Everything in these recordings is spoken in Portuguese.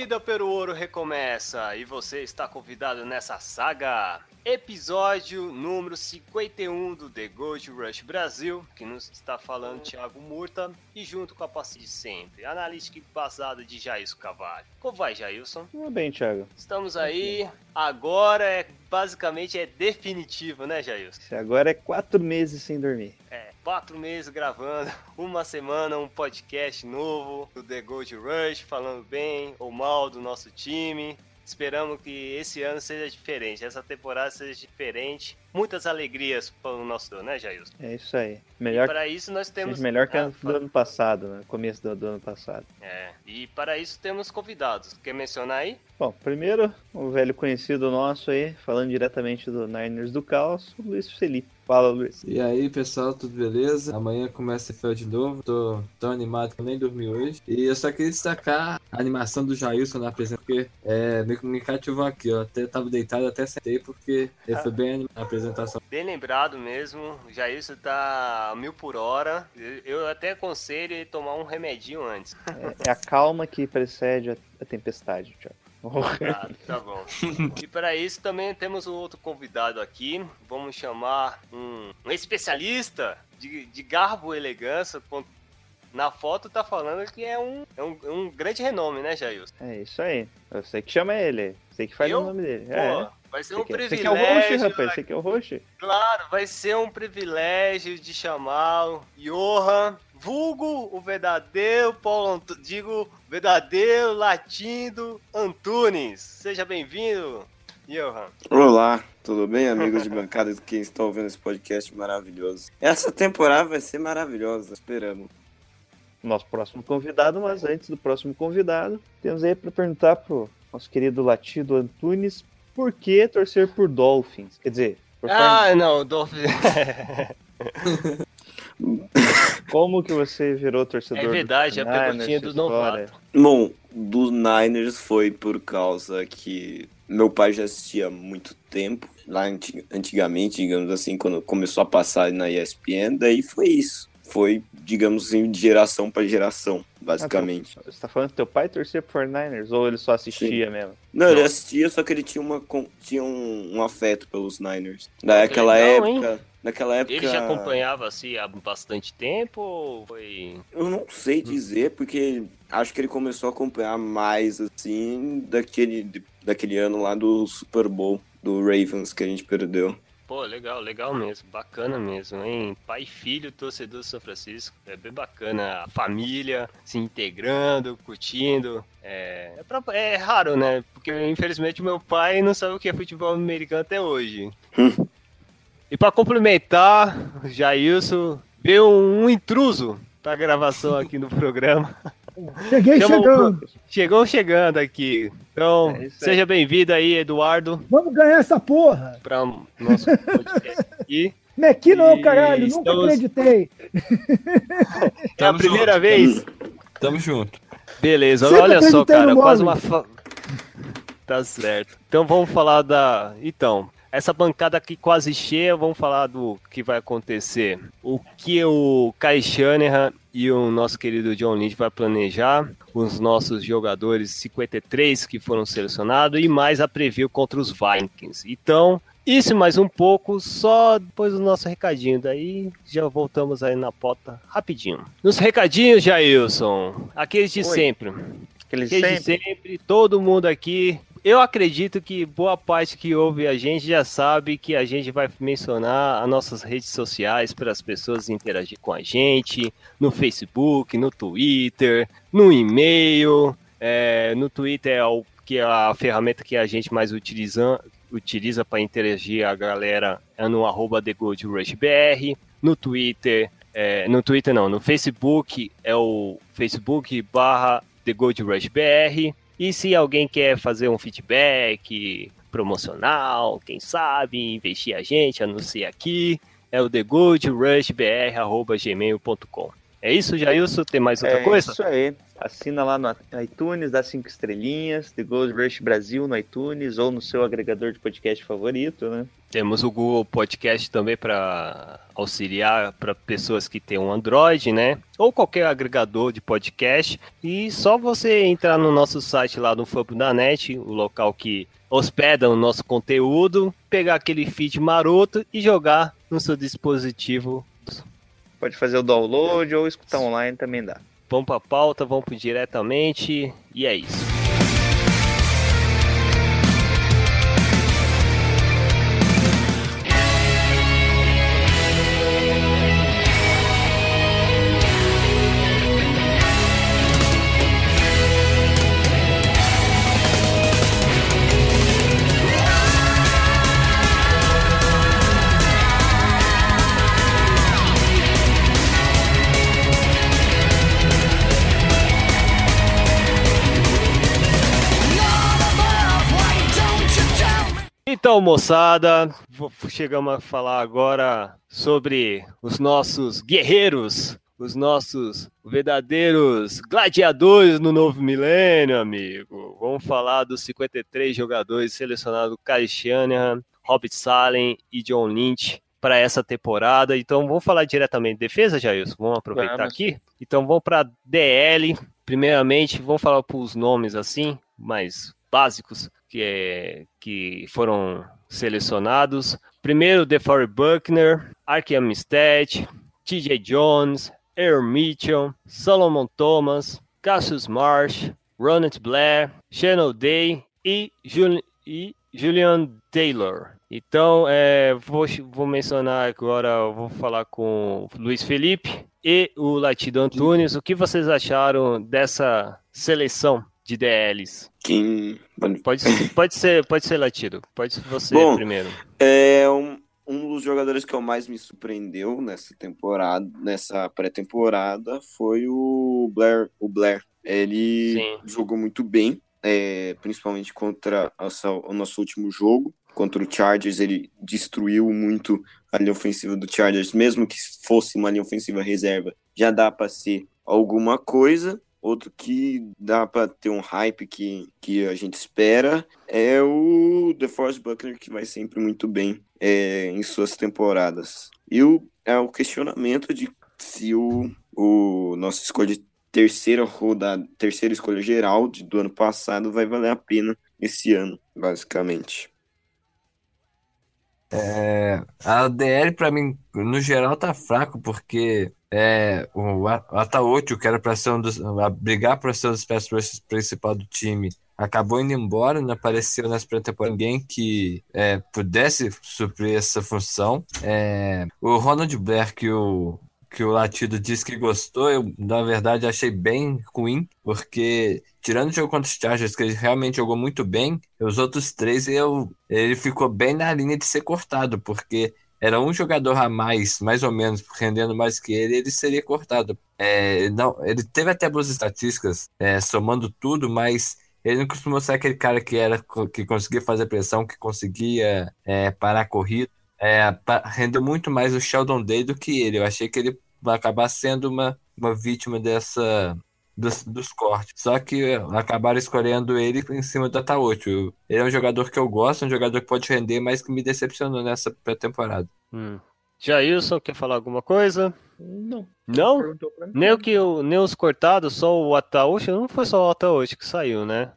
Corrida pelo ouro recomeça e você está convidado nessa saga. Episódio número 51 do The Gold Rush Brasil, que nos está falando Thiago Murta e junto com a parceria de sempre, analítica embasada de Jailson Cavalho. Como vai, Jailson? Tudo bem, Thiago. Estamos aí, agora é basicamente é definitivo, né, Jailson? Agora é quatro meses sem dormir. É, quatro meses gravando, uma semana, um podcast novo do The Gold Rush, falando bem ou mal do nosso time. Esperamos que esse ano seja diferente, essa temporada seja diferente. Muitas alegrias para o nosso, né, Jailson? É isso aí. E Melhor, para isso nós temos. melhor que Ah, do ano passado, né? Começo do, do ano passado. É, e para isso temos convidados. Quer mencionar aí? Bom, primeiro, o velho conhecido nosso aí, falando diretamente do Niners do Caos, o Luiz Felipe. Fala, Luiz. E aí, pessoal, tudo beleza? Amanhã começa a de novo. Tô tão animado que eu nem dormi hoje. E eu só queria destacar a animação do Jailson na apresentação, porque é, me, me cativou aqui, ó. Até tava deitado, até sentei, porque ele foi bem animado na apresentação. Bem lembrado mesmo, o Jailson tá a mil por hora. Eu- Eu até aconselho ele tomar um remedinho antes. É, é a calma que precede a, a tempestade, Thiago. Tá, tá bom. E para isso também temos um outro convidado aqui. Vamos chamar um, um especialista de, de garbo e elegância. Na foto tá falando que é um, é um, é um grande renome, né, Jailson? É isso aí. Você que chama ele. Você que faz Eu? o nome dele. Pô, é. vai ser Você um que, você privilégio. que é o host, rapaz. Você que é o host. Claro, vai ser um privilégio de chamá-lo Johan, vulgo o verdadeiro Paulo Antu... digo, verdadeiro latindo Antunes. Seja bem-vindo, Johan. Olá, tudo bem, amigos de bancada de quem está ouvindo esse podcast maravilhoso? Essa temporada vai ser maravilhosa, esperamos. nosso próximo convidado, mas antes do próximo convidado, temos aí para perguntar pro nosso querido Latido Antunes por que torcer por Dolphins? Quer dizer, por Ah, não, Dolph... como que você virou torcedor É verdade, do é a perguntinha do novato. Bom, do Niners foi por causa que meu pai já assistia há muito tempo, lá anti- antigamente, digamos assim, quando começou a passar na ESPN, daí foi isso. Foi, digamos assim, de geração para geração, basicamente. Você tá falando que teu pai torcia por 49ers ou ele só assistia mesmo? Não, ele assistia, só que ele tinha, uma, tinha um, um afeto pelos Niners. Daquela legal, hein? Naquela época. Ele já acompanhava assim há bastante tempo ou foi. Eu não sei dizer, porque acho que ele começou a acompanhar mais, assim, daquele, daquele ano lá do Super Bowl, do Ravens, que a gente perdeu. Pô, legal, legal mesmo, bacana mesmo, hein? Pai e filho, torcedor do São Francisco, é bem bacana. A família se integrando, curtindo. É, é, pra- é raro, né? Porque infelizmente meu pai não sabe o que é futebol americano até hoje. E pra complementar, o Jailson veio um, intruso pra gravação aqui no programa. Cheguei Chama o- chegando. Chegou chegando aqui. Então, É seja bem-vindo aí, Eduardo, Vamos ganhar essa porra. para o nosso podcast aqui. Mequi não, E caralho. Nunca estamos- acreditei. É a primeira vez? Tamo junto. Beleza, Sempre olha só, cara, quase uma. Fa... Tá certo. Então vamos falar da. Então, essa bancada aqui quase cheia, vamos falar do que vai acontecer. O que o Kai Shanahan e o nosso querido John Lynch vai planejar, os nossos jogadores 53 que foram selecionados e mais a preview contra os Vikings. Então, isso mais um pouco, só depois do nosso recadinho. Daí já voltamos aí na pauta rapidinho. Nos recadinhos, Jailson, aqueles de Oi. sempre. Aquele Desde sempre. sempre, todo mundo aqui. Eu acredito que boa parte que ouve a gente já sabe que a gente vai mencionar as nossas redes sociais para as pessoas interagir com a gente, no Facebook, no Twitter, no e-mail. é, no Twitter é o que é a ferramenta que a gente mais utiliza, utiliza para interagir a galera é no arroba TheGoldRushBR. No Twitter, é, no Twitter não, no Facebook é o Facebook barra TheGoldRushBR. E se alguém quer fazer um feedback promocional, quem sabe, investir a gente, anunciar aqui, é o thegoldrushbr.gmail.com. É isso, Jailson? Tem mais outra é coisa? isso aí. Assina lá no iTunes, dá cinco estrelinhas, The Gold Rush Brasil no iTunes ou no seu agregador de podcast favorito, né? Temos o Google Podcast também para auxiliar para pessoas que têm um Android, né? Ou qualquer agregador de podcast. E só você entrar no nosso site lá no Fabo da Net, o local que hospeda o nosso conteúdo, pegar aquele feed maroto e jogar no seu dispositivo. Pode fazer o download ou escutar online também dá. Vamos para a pauta, vamos pro diretamente e é isso. Então, moçada, chegamos a falar agora sobre os nossos guerreiros, os nossos verdadeiros gladiadores no novo milênio, amigo. Vamos falar dos 53 jogadores selecionados Kyle Shanahan, Robert Salen e John Lynch para essa temporada. Então, vamos falar diretamente de defesa, Jailson? Vamos aproveitar Vamos. aqui? Então, vamos para DL. Primeiramente, vamos falar para os nomes assim, mais básicos que, é, que foram selecionados. Primeiro, DeForest Buckner, Ark Amistad, TJ Jones, Air Mitchell, Solomon Thomas, Cassius Marsh, Ronald Blair, Shannon Day e, Jul e Julian Taylor. Então, é, vou, vou mencionar agora, vou falar com o Luiz Felipe e o Latido Antunes. O que vocês acharam dessa seleção de DLs? Quem. Pode, ser- pode ser, pode ser Latido. Pode ser você Bom, primeiro. É um, um dos jogadores que eu mais me surpreendeu nessa temporada, nessa pré-temporada, foi o Blair. O Blair. Ele Sim. jogou muito bem, é, principalmente contra essa- o nosso último jogo. Contra o Chargers, ele destruiu muito a linha ofensiva do Chargers, mesmo que fosse uma linha ofensiva reserva, já dá para ser alguma coisa. Outro que dá para ter um hype que, que a gente espera é o DeForest Buckner, que vai sempre muito bem é, em suas temporadas. E o, é o questionamento de se o, o nossa escolha de terceira rodada, terceira escolha geral de, do ano passado vai valer a pena esse ano, basicamente. É, a DL pra mim, no geral, tá fraco, porque é, o A- o Ataúcho, que era pra ser um dos, brigar pra ser um dos pass principal do time, acabou indo embora, não apareceu nessa pré-temporada ninguém que é, pudesse suprir essa função. É, o Ronald Blair, que o, que o Latido disse que gostou, eu, na verdade, achei bem ruim, porque tirando o jogo contra os Chargers, que ele realmente jogou muito bem, os outros três eu, ele ficou bem na linha de ser cortado, porque era um jogador a mais, mais ou menos, rendendo mais que ele, ele seria cortado. É, não, ele teve até boas estatísticas, é, somando tudo, mas ele não costumou ser aquele cara que era que conseguia fazer pressão, que conseguia é, parar a corrida. É, rendeu muito mais o Sheldon Day do que ele. Eu achei que ele vai acabar sendo uma, uma vítima dessa dos, dos cortes. Só que acabaram escolhendo ele em cima do Ataúcho. Ele é um jogador que eu gosto, um jogador que pode render, mas que me decepcionou nessa pré-temporada. Hum. Jailson, quer falar alguma coisa? Não. Não? Nem, o que, o- nem os cortados, só o Ataúcho? Não foi só o Ataúcho que saiu, né?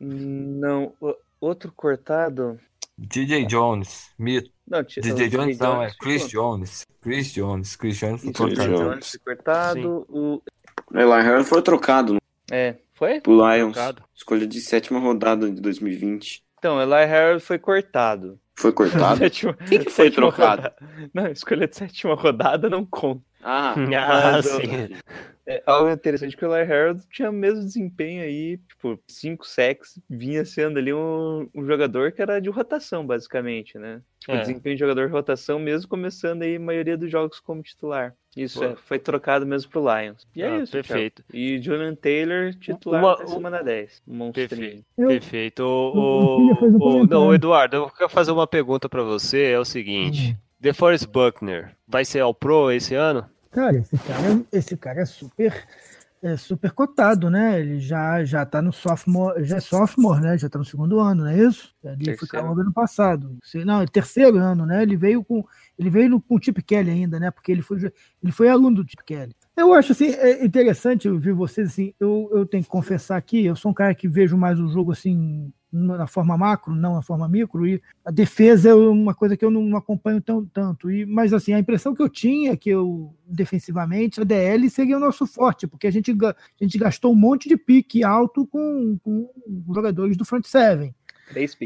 Não. o- Outro cortado. DJ Jones, mito. Não, DJ Jones não, é Chris Jones. Chris Jones. Chris Jones foi cortado. Jones. Cortado. O... Eli Harris foi trocado É, foi? pro Lions. Trocado. Escolha de sétima rodada de 2020. Então, Eli Harris foi cortado. Foi cortado? Sétima- Quem que foi trocado? rodada. Não, escolha de sétima rodada não conta. Ah, Ah, Mas, sim. É, algo interessante que o Larry Harold tinha o mesmo desempenho aí, tipo, 5 sacks, vinha sendo ali um, um jogador que era de rotação, basicamente, né? Tipo, É. desempenho de jogador de rotação, mesmo começando aí a maioria dos jogos como titular. Isso, é, foi trocado mesmo pro Lions. E é Ah, isso, perfeito. Thiago. E Julian Taylor, titular Uma- até semana 10. Monstrinho. Perfeito. O, um o- não, comentário. Eduardo, eu quero fazer uma pergunta pra você. É o seguinte: Hum. DeForest Buckner vai ser ao Pro esse ano? Cara, esse cara, esse cara é super, é super cotado, né? Ele já, já tá no sophomore, já é sophomore, né? Já tá no segundo ano, não é isso? Ele foi calor ano passado. Não, é terceiro ano, né? Ele veio com ele veio no, com o Chip Kelly ainda, né? Porque ele foi, ele foi aluno do Chip Kelly. Eu acho assim, é interessante ouvir vocês assim. Eu, eu tenho que confessar aqui, eu sou um cara que vejo mais o jogo assim na forma macro, não na forma micro, e a defesa é uma coisa que eu não acompanho tão, tanto. E, mas assim, a impressão que eu tinha é que eu, defensivamente, a DL seria o nosso forte, porque a gente, a gente gastou um monte de pique alto com, com jogadores do front seven.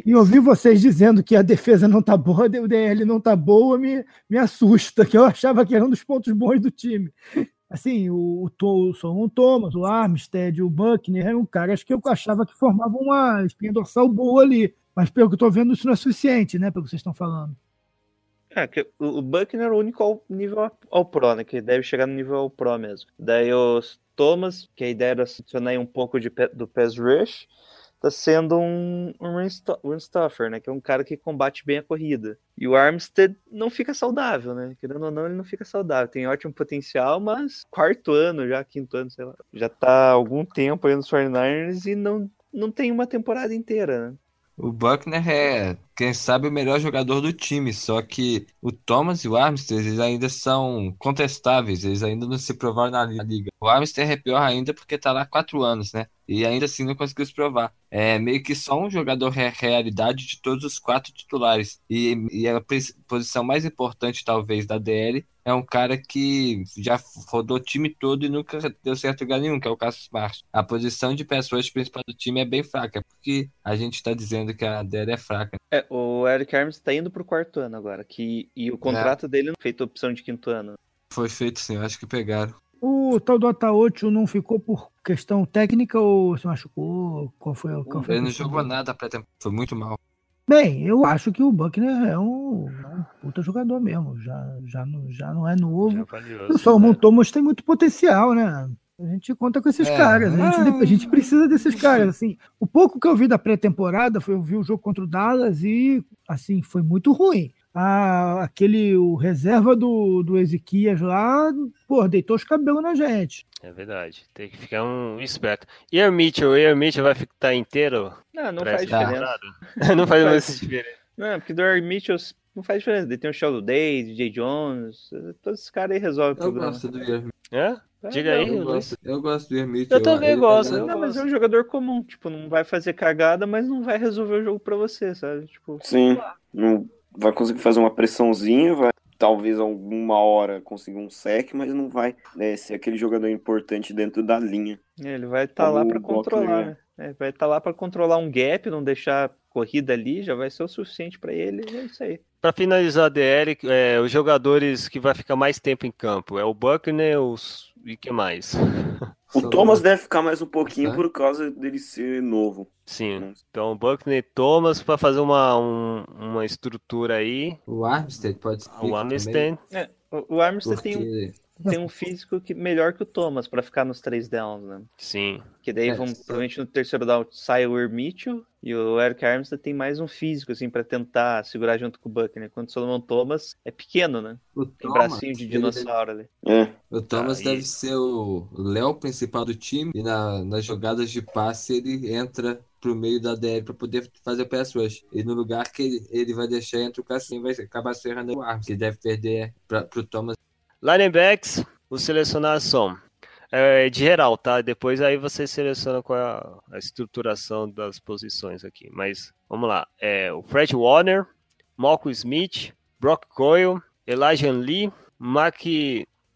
E ouvir vocês dizendo que a defesa não tá boa, o DL não tá boa, me, me assusta, que eu achava que era um dos pontos bons do time. Assim, o, o, Solomon Thomas, o Armstead, o Buckner eram caras que eu achava que formavam uma espinha dorsal boa ali. Mas pelo que eu tô vendo, isso não é suficiente, né? Pelo que vocês estão falando. É, que o Buckner é o único ao nível ao- Pro, né? Que deve chegar no nível ao Pro mesmo. Daí os Thomas, que a ideia era adicionar um pouco de, do pass rush, tá sendo um, um run sto- run stuffer, né? Que é um cara que combate bem a corrida. E o Armstead não fica saudável, né? Querendo ou não, ele não fica saudável. Tem ótimo potencial, mas quarto ano já, quinto ano, sei lá. Já tá algum tempo aí nos 49ers e não, não tem uma temporada inteira, né? O Buckner é, quem sabe, o melhor jogador do time, só que o Thomas e o Armstead eles ainda são contestáveis, eles ainda não se provaram na li- liga. O Armstead é pior ainda porque tá lá há quatro anos, né? E ainda assim não conseguiu se provar. É meio que só um jogador re- realidade de todos os quatro titulares. E, e a posição mais importante, talvez, da DL é um cara que já rodou o time todo e nunca deu certo lugar nenhum, que é o Cassius Smart. A posição de pass rush principal do time é bem fraca, porque a gente tá dizendo que a DL é fraca. É, o Eric Arms tá indo pro quarto ano agora. Que, e o contrato dele não feito opção de quinto ano. Foi feito sim, eu acho que pegaram. O tal do Ataocho não ficou por questão técnica ou se machucou? Qual foi, qual foi a Ele não jogou dele? nada pré-temporada, foi muito mal. Bem, eu acho que o Buckner é um, é um puta jogador mesmo. Já, já, não, já não é novo. valioso, O Solomon né? Thomas tem muito potencial, né? A gente conta com esses É, caras. A gente, ah. a gente precisa desses caras. Assim, o pouco que eu vi da pré-temporada foi eu vi o jogo contra o Dallas e assim foi muito ruim. Ah, aquele o reserva do, do Ezequias lá, pô, deitou os cabelos na gente. É verdade. Tem que ficar um esperto. E o Mitchell? E o Mitchell vai ficar inteiro? Não, não faz diferença. não faz Não mais faz. diferença. Não, porque do Eric Mitchell não faz diferença. Ele tem o Sheldon Day, DJ Jones, todos esses caras aí resolvem o Eu problema. gosto do Ian. É? É, Diga aí, Eu gosto, eu gosto do Mitchell. Eu também Ele- gosto, eu Não, mas é um jogador comum, tipo, não vai fazer cagada, mas não vai resolver o jogo pra você, sabe? Tipo, Sim, não vai conseguir fazer uma pressãozinha, vai talvez alguma hora conseguir um sec, mas não vai né, ser aquele jogador importante dentro da linha. ele vai estar Como lá o pra Buckner, controlar, né? né? É, vai estar lá pra controlar um gap, não deixar corrida ali, já vai ser o suficiente pra ele, é isso aí. Para finalizar a DL, é, os jogadores que vai ficar mais tempo em campo é o Buckner os... e que mais? O Thomas deve ficar mais um pouquinho Tá. por causa dele ser novo. Sim. Então Buckner e Thomas para fazer uma, um- uma estrutura aí. O Armstead pode ser. O Armstead. É, o, o Armstead tem, um, Tem um físico que, melhor que o Thomas pra ficar nos três downs, né? Sim. Que daí É, vão, provavelmente no terceiro down sai o Mitchell e o Eric Armstead tem mais um físico, assim, pra tentar segurar junto com o Buckner. Quando o Solomon Thomas é pequeno, né? o Tem Thomas, bracinho de ele- dinossauro ali. É, O Thomas Aí. deve ser o Léo principal do time e na, nas jogadas de passe ele entra pro meio da DL para poder fazer o pass rush. E no lugar que ele, ele vai deixar entre o Cassim vai acabar serrando o Arms, que deve perder pra, pro Thomas. Linebacks, os selecionados são é, de geral, tá? Depois aí você seleciona qual é a, a estruturação das posições aqui. Mas vamos lá. É, o Fred Warner, Malcolm Smith, Brock Coyle, Elijah Lee, Mark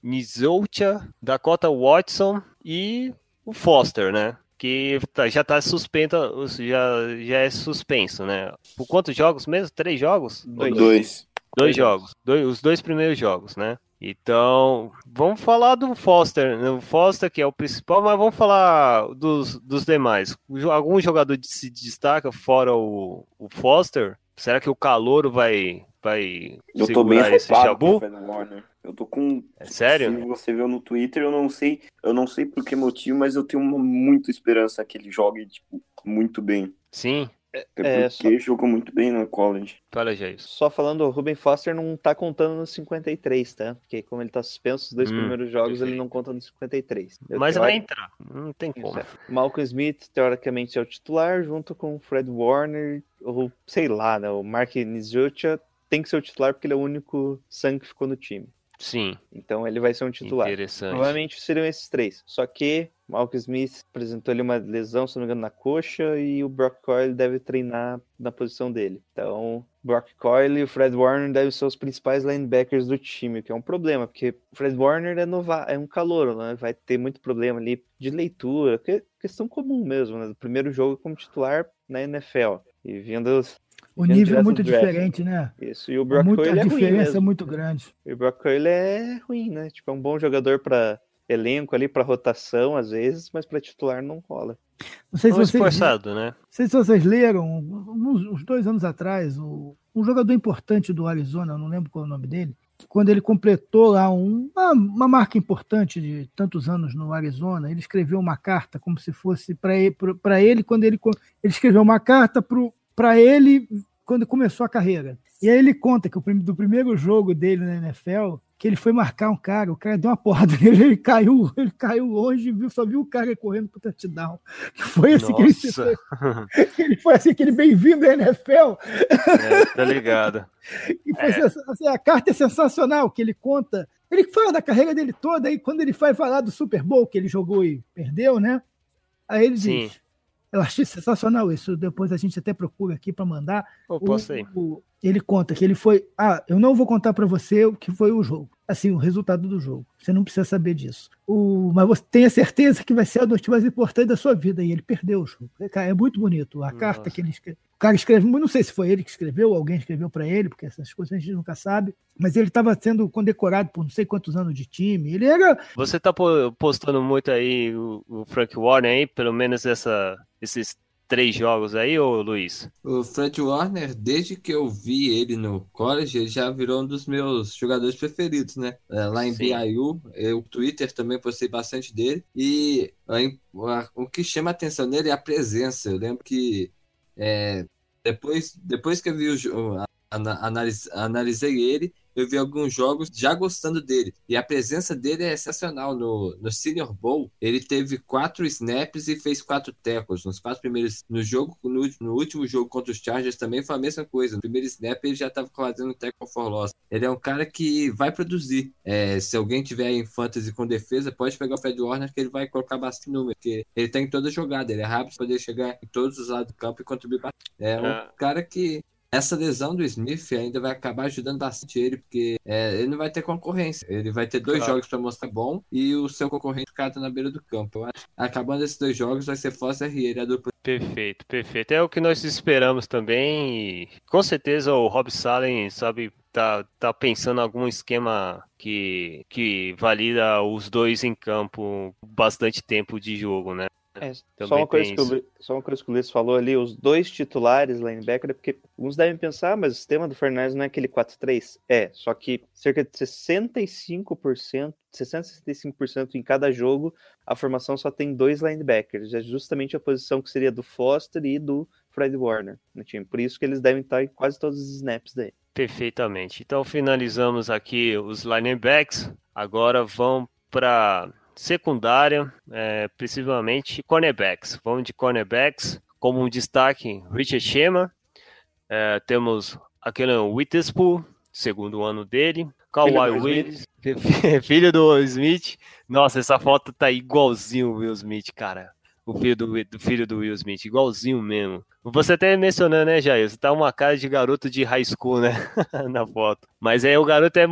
Nizoucha, Dakota Watson e o Foster, né? Que tá- já tá suspenso, já, já é suspenso, né? Por quantos jogos mesmo? Três jogos? Dois. dois. Dois jogos. Dois- os dois primeiros jogos, né? Então, vamos falar do Foster, né? o Foster que é o principal, mas vamos falar dos, dos demais. Algum jogador se destaca fora o, o Foster? Será que o Calouro vai, vai Eu tô bem esse Warner. Eu tô com. É sério? Se você viu no Twitter, eu não sei, eu não sei por que motivo, mas eu tenho uma, muita esperança que ele jogue, tipo, muito bem. Sim, Até É, porque jogou muito bem no college. fala já isso. Só falando, o Ruben Foster não tá contando nos 53, tá? Porque como ele tá suspenso os dois Hum, primeiros jogos, perfeito. ele não conta nos 53. Eu Mas vai entrar, não tem como. é. Malcolm Smith, teoricamente, é o titular, junto com o Fred Warner, ou sei lá, né? O Mark Nizucha tem que ser o titular porque ele é o único sangue que ficou no time. Sim, Então ele vai ser um titular. interessante. Provavelmente seriam esses três. Só que Malcolm Smith apresentou ali uma lesão, se não me engano, na coxa, e o Brock Coyle deve treinar na posição dele. Então, Brock Coyle e o Fred Warner devem ser os principais linebackers do time, o que é um problema, porque o Fred Warner é, nova, é um calouro, né? Vai ter muito problema ali de leitura, que é questão comum mesmo, né? Do primeiro jogo como titular na NFL. E vindo O nível é muito draft. diferente, né? isso, e o Brock Muito, Coyle a é ruim diferença é muito grande. E o Brock Coyle é ruim, né? Tipo, é um bom jogador para elenco ali, para rotação às vezes, mas para titular não rola. Não sei se Não vocês, esforçado, né? não sei se vocês leram, uns, uns dois anos atrás, o- um jogador importante do Arizona, eu não lembro qual é o nome dele, quando ele completou lá um- uma, uma marca importante de tantos anos no Arizona, ele escreveu uma carta como se fosse para ele, ele quando ele, ele escreveu uma carta para ele quando começou a carreira. E aí ele conta que o do primeiro jogo dele na NFL, que ele foi marcar um cara, o cara deu uma porrada nele, ele caiu, ele caiu longe, viu, só viu o cara correndo pro touchdown. Que foi assim que ele se Nossa, ele foi assim, aquele bem-vindo à NFL. é, tá ligado. E foi sensa- assim, a carta é sensacional, que ele conta. Ele fala da carreira dele toda, aí quando ele vai falar do Super Bowl que ele jogou e perdeu, né? Aí ele Sim. diz. Eu achei sensacional isso. Depois a gente até procura aqui para mandar. O- posso aí. o- ele conta que ele foi. Ah, eu não vou contar para você o que foi o jogo. Assim, o resultado do jogo. Você não precisa saber disso. O, mas você tenha certeza que vai ser a noite mais importante da sua vida. E ele perdeu o jogo. Cara, é muito bonito. A carta Nossa. que ele escreveu. O cara escreve, não sei se foi ele que escreveu, ou alguém escreveu para ele, porque essas coisas a gente nunca sabe. Mas ele estava sendo condecorado por não sei quantos anos de time. Ele era. Você tá po- postando muito aí o, Frank Warner aí, pelo menos essa, esses três jogos aí, ô Luiz? O Fred Warner, desde que eu vi ele no college, ele já virou um dos meus jogadores preferidos, né? É, Lá em Sim. BYU, eu, o Twitter também postei bastante dele. E a- a- o que chama a atenção nele é a presença. Eu lembro que é, depois, depois que eu vi o analis- analisei ele, eu vi alguns jogos já gostando dele. E a presença dele é excepcional. No, no Senior Bowl, ele teve quatro snaps e fez quatro tackles. Nos quatro primeiros. No jogo, no, no último jogo contra os Chargers também foi a mesma coisa. No primeiro snap ele já estava fazendo tackle for loss. Ele é um cara que vai produzir. É, se alguém tiver em fantasy com defesa, pode pegar o Fred Warner que ele vai colocar bastante número. Porque ele tá em toda jogada. Ele é rápido para poder chegar em todos os lados do campo e contribuir bastante. É um É. cara que essa lesão do Smith ainda vai acabar ajudando bastante ele, porque é, ele não vai ter concorrência. Ele vai ter dois Claro. jogos para mostrar bom e o seu concorrente ficar na beira do campo. Eu acho acabando esses dois jogos vai ser Foster e ele a dupla. Perfeito, perfeito. É o que nós esperamos também. E com certeza o Rob Salen sabe tá, tá pensando em algum esquema que, que valida os dois em campo bastante tempo de jogo, né? É, só, Também uma coisa que o, só uma coisa que o Luiz falou ali, os dois titulares linebacker, é porque alguns devem pensar, "Ah, mas o sistema do Fernandes não é aquele 4-3. É, só que cerca de 65%, 60, 65% em cada jogo, a formação só tem dois linebackers. É justamente a posição que seria do Foster e do Fred Warner no time. Por isso que eles devem estar em quase todos os snaps daí. Perfeitamente. Então finalizamos aqui os linebacks. Agora vamos para secundária, é, principalmente cornerbacks. Vamos de cornerbacks. Como um destaque, Richard Shema. É, temos aquele Witherspoon, segundo ano dele. Kawhi Willis, filho do Will Smith. Nossa, essa foto tá igualzinho o Will Smith, cara. O filho do, do filho do Will Smith, igualzinho mesmo. Você até mencionou, né, Jair? Você tá uma cara de garoto de high school, né? Na foto. Mas aí o garoto é,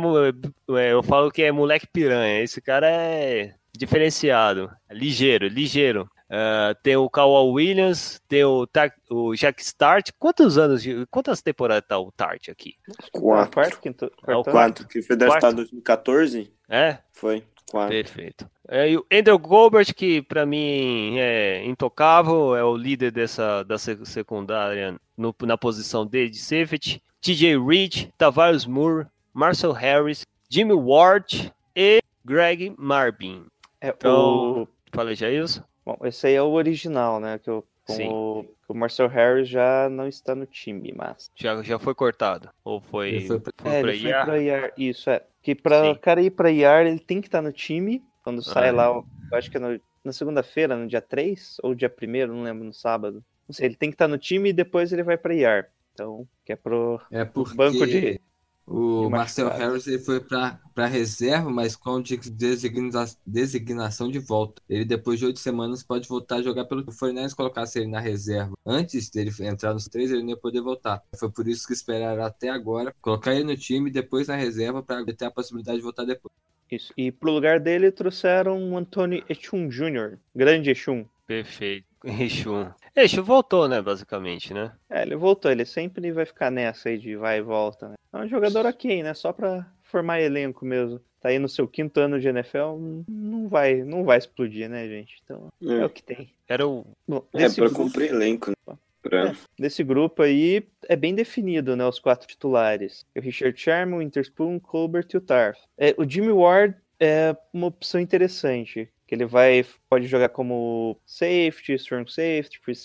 é, Eu falo que é moleque piranha. Esse cara é diferenciado. é Ligeiro, ligeiro. Uh, tem o Kawhi Williams, tem o, o Jack Start. Quantos anos, de, quantas temporadas tá o Tart aqui? Quatro. Quarto, quinto, É o quarto, Quatro, que foi draftado Quarto. em 2014? É? Foi. Quatro. Perfeito. É, e o Andrew Gobert, que pra mim é intocável, é o líder dessa da sec- secundária no- na posição dele de safety. TJ Reed, Tavares Moore, Marcel Harris, Jimmy Ward e Greg Marvin. É, Então- o, Falei já isso? bom, esse aí é o original, né? Que Sim. o, o Marcel Harris já não está no time, mas. Já, já foi cortado? Ou foi, Ele foi pra- foi É, pra ele foi IR? pra IR. Isso, é. Que pra Sim. o cara ir pra IR, ele tem que estar no time. Quando sai Ah. lá, eu acho que é no- na segunda-feira, no dia 3, ou dia 1 não lembro, no sábado. Não sei, ele tem que estar no time e depois ele vai pra IR. Então, que é pro É porque banco de. O Marcel. Harris ele foi para reserva, mas com de- designa- designação de volta. Ele, depois de oito semanas, pode voltar a jogar pelo que o Fortnite colocasse ele na reserva. Antes dele entrar nos três, ele não ia poder voltar. Foi por isso que esperaram até agora, colocar ele no time e depois na reserva para ter a possibilidade de voltar depois. Isso. E pro lugar dele trouxeram o Anthony Echum Jr., grande Echum. Perfeito. Exu. Exu voltou, né, basicamente, né? É, ele voltou, ele sempre vai ficar nessa aí de vai e volta, né? É um jogador ok, né? Só pra formar elenco mesmo. Tá aí no seu quinto ano de NFL, não- vai, não vai explodir, né, gente? Então, é, É, o que tem. Era o. Bom, é pra grupo- cumprir elenco, né? Pra... É, desse grupo aí, é bem definido, né? Os quatro titulares. O Richard Sherman, o Interspoon, o Colbert e o Tarf. É, o Jimmy Ward é uma opção interessante. Que ele vai, pode jogar como safety, strong safety, free,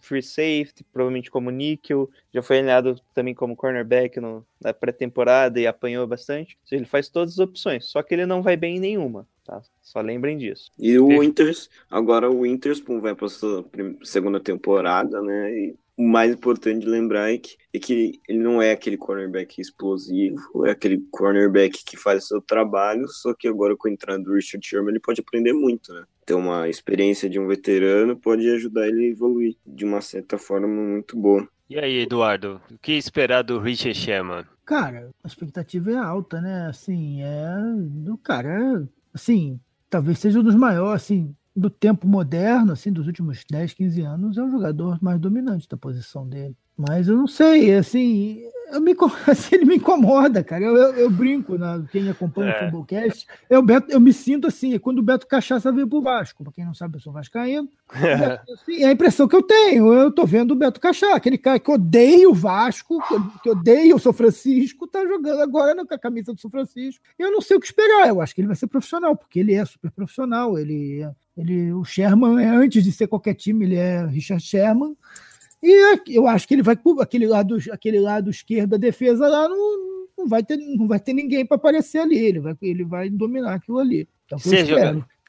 free safety, provavelmente como níquel. Já foi alinhado também como cornerback no, na pré-temporada e apanhou bastante. Ou seja, Ele faz todas as opções, só que ele não vai bem em nenhuma, tá? Só lembrem disso. E o. Winters, agora o Winterspoon vai para sua segunda temporada, né? E o mais importante de lembrar é que, é que ele não é aquele cornerback explosivo, é aquele cornerback que faz o seu trabalho, só que agora com a entrada do Richard Sherman ele pode aprender muito, né? Ter uma experiência de um veterano pode ajudar ele a evoluir de uma certa forma muito boa. E aí, Eduardo? O que esperar do Richard Sherman? Cara, a expectativa é alta, né? Assim, é do cara, assim, talvez seja um dos maiores, assim, do tempo moderno, assim, dos últimos 10, 15 anos, é o jogador mais dominante da posição dele. Mas eu não sei, assim, eu me, assim, ele me incomoda, cara. Eu, eu, eu brinco, né? quem acompanha É. o Fumblecast, eu, Beto, eu me sinto assim, é quando o Beto Cachaça veio pro Vasco. Pra quem não sabe, eu sou vascaíno. Assim, é a impressão que eu tenho. Eu tô vendo o Beto Cachaça, aquele cara que odeia o Vasco, que, odeia o São Francisco, tá jogando agora com a camisa do São Francisco. Eu não sei o que esperar. Eu acho que ele vai ser profissional, porque ele é super profissional. Ele, é- ele, o Sherman, é, antes de ser qualquer time, ele é Richard Sherman. E é- eu acho que ele vai aquele lado, aquele lado esquerdo da defesa lá não, não vai ter, não vai ter ninguém para aparecer ali. Ele vai, ele vai dominar aquilo ali. Então, Você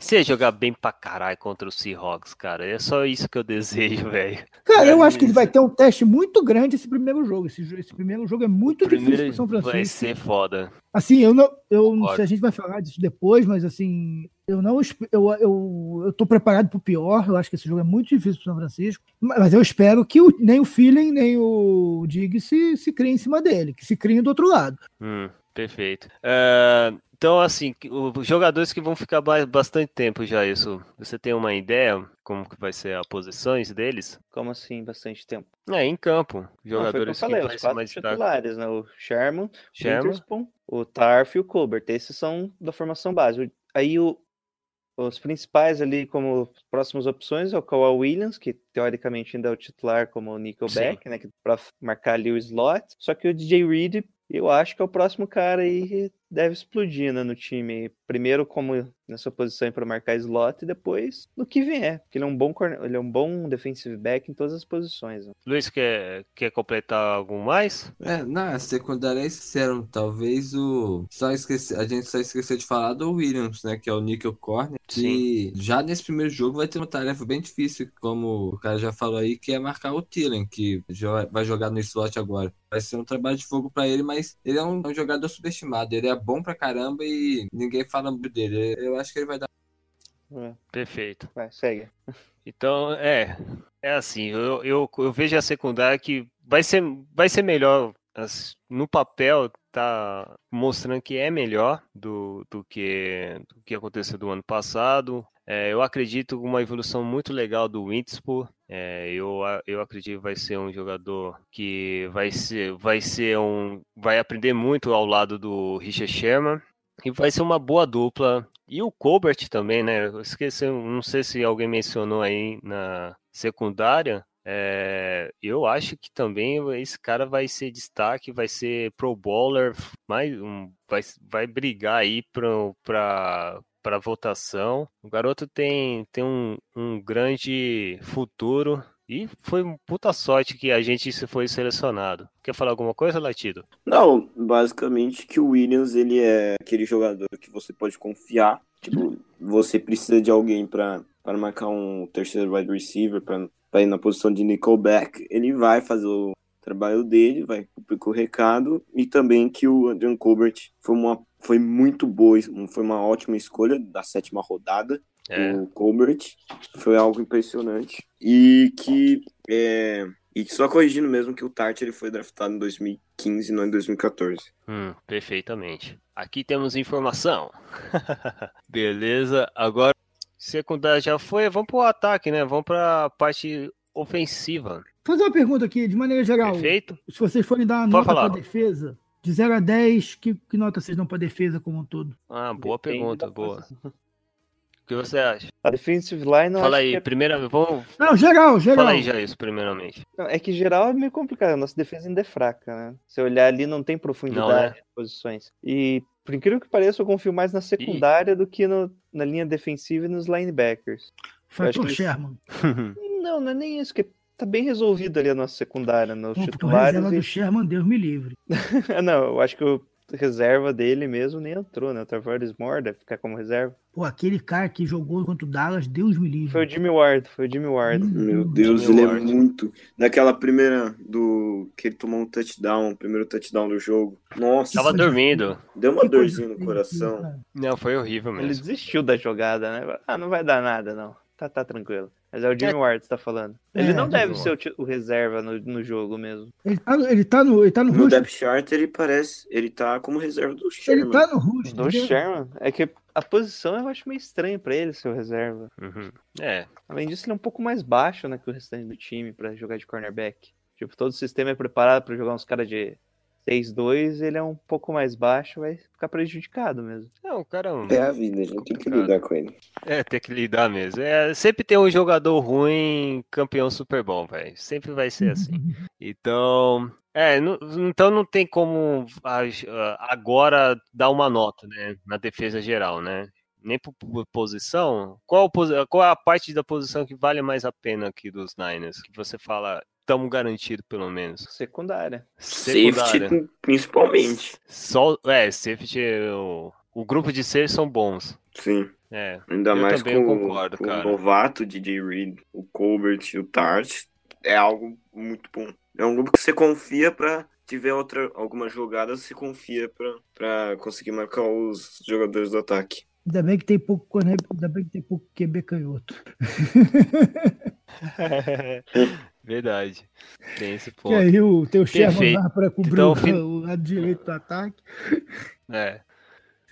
Você ia jogar bem pra caralho contra o Seahawks, cara. É só isso que eu desejo, velho. Cara, eu É acho que ele isso. vai ter um teste muito grande esse primeiro jogo. Esse, esse primeiro jogo é muito difícil pro São vai Francisco. ser foda. Assim, eu não, eu não sei, a gente vai falar disso depois, mas assim, eu não eu, eu, eu tô preparado pro pior. Eu acho que esse jogo é muito difícil pro São Francisco, mas eu espero que o- nem o Feeling nem o Dig se, se criem em cima dele, que se criem do outro lado. Hum, perfeito. Ah, então, assim, que- os jogadores que vão ficar ba- bastante tempo já, isso. Você tem uma ideia como que vai ser as posições deles? Como assim, bastante tempo? É, em campo. Não, foi o que eu Jogadores falei, vai os quatro mais titulares, né? O Sherman, o Sherman, o Tarf e o Colbert. Esses são da formação base. Aí o- os principais ali como próximas opções é o Kawhi Williams, que teoricamente ainda é o titular como o Nickelback, né? Que para marcar ali o slot. Só que o DJ Reed, eu acho que é o próximo cara aí que deve explodir né, no time. Primeiro como nessa posição para marcar slot e depois no que vier. Porque ele é um bom corner- ele é um bom defensive back em todas as posições. né? Luiz, quer, quer completar algo mais? É, na secundária eles disseram, talvez o. Só esqueci, a gente só esqueceu de falar do Williams, né? Que é o Nickel Corner. Que já nesse primeiro jogo vai ter uma tarefa bem difícil, como o cara já falou aí, que é marcar o Tillen, que vai jogar no slot agora. Vai ser um trabalho de fogo pra ele, mas ele é um, um jogador subestimado. Ele é bom pra caramba e ninguém fala muito dele. Eu acho que ele vai dar. É, Perfeito. vai, segue. Então, é, é assim, eu, eu, eu vejo a secundária que vai ser, vai ser melhor. No papel, tá mostrando que é melhor do, do, que, do que aconteceu do ano passado. É, eu acredito uma evolução muito legal do Winspoor. É, eu, eu acredito que vai ser um jogador que vai ser, vai ser um, vai aprender muito ao lado do Richard Sherman e vai ser uma boa dupla. E o Colbert também, né? Eu esqueci, não sei se alguém mencionou aí na secundária. É, eu acho que também esse cara vai ser destaque, vai ser pro bowler, mais um, vai, vai brigar aí para para votação. O garoto tem, tem um, um grande futuro e foi puta sorte que a gente se foi selecionado. Quer falar alguma coisa, Latido? Não, basicamente que o Williams ele é aquele jogador que você pode confiar. Tipo, você precisa de alguém para marcar um terceiro wide receiver, para ir na posição de Nickelback. Ele vai fazer o trabalho dele, vai cumprir o recado. E também que o Adrian Colbert foi uma foi muito boa, foi uma ótima escolha da sétima rodada. É. O Colbert foi algo impressionante e que é, e só corrigindo mesmo que o Tart ele foi draftado em 2015 não em 2014. Hum, perfeitamente. Aqui temos informação. Beleza. Agora secundária já foi, vamos pro ataque, né? Vamos para a parte ofensiva. Fazer uma pergunta aqui, de maneira geral. Perfeito. Se vocês forem dar uma Pode nota para defesa, de 0 a 10, que, que nota vocês dão para defesa como um todo? Ah, boa Depende pergunta, boa. O que você acha? A defensive line. Fala aí, é... primeira. Vamos... Não, geral, geral. Fala aí já isso, primeiramente. Não, é que geral é meio complicado. A nossa defesa ainda é fraca, né? Se olhar ali, não tem profundidade não, né? de posições. E, por incrível que pareça, eu confio mais na secundária do que no, na linha defensiva e nos linebackers. Fator eles... Sherman. não, não é nem isso, que tá bem resolvido ali a nossa secundária, nos Pô, titulares. A reserva e... do Sherman, Deus me livre. não, eu acho que o reserva dele mesmo nem entrou, né? O Tavares Moore deve ficar como reserva. Pô, aquele cara que jogou contra o Dallas, Deus me livre. Foi o Jimmy Ward, foi o Jimmy Ward. Hum, Meu Deus, Jimmy ele é Ward. é muito. Naquela primeira do. que ele tomou um touchdown, o primeiro touchdown do jogo. Nossa. Tava dormindo. Deu uma que dorzinha no coração. Não, foi horrível mesmo. Ele desistiu da jogada, né? Ah, não vai dar nada, não. Tá, tá tranquilo. Mas é o Jimmy é. Ward que tá falando. Ele é, não deve ser o, o, reserva no, no jogo mesmo. Ele tá, ele tá no, ele tá no, no depth chart ele parece, ele tá como reserva do Sherman. Ele tá no Rush. Do Sherman? É que a posição eu acho meio estranha pra ele ser o reserva. Uhum. É. Além disso, ele é um pouco mais baixo, né, que o restante do time pra jogar de cornerback. Tipo, todo o sistema é preparado pra jogar uns caras de 6-2, ele é um pouco mais baixo, vai ficar prejudicado mesmo. Não, cara. É a vida, a gente tem que lidar com ele. É, tem que lidar mesmo. É, sempre tem um jogador ruim campeão super bom, velho. Sempre vai ser assim. Então. É, não, então não tem como agora dar uma nota, né? Na defesa geral, né? nem por posição. Qual, qual é a parte da posição que vale mais a pena aqui dos Niners? Que você fala, estamos garantidos, pelo menos. Secundária. Secundária. Safety, principalmente. Só, é, safety, o, o grupo de seis são bons. Sim. É, Ainda mais com, concordo, com o novato DJ Reed, o Colbert e o Tart. É algo muito bom. É um grupo que você confia para tiver outra alguma jogada, você confia para conseguir marcar os jogadores do ataque. Ainda bem que tem pouco, ainda bem que tem pouco QB canhoto. Verdade. Tem esse ponto. E aí o teu chefe lá para cobrir então, o lado direito do ataque. É.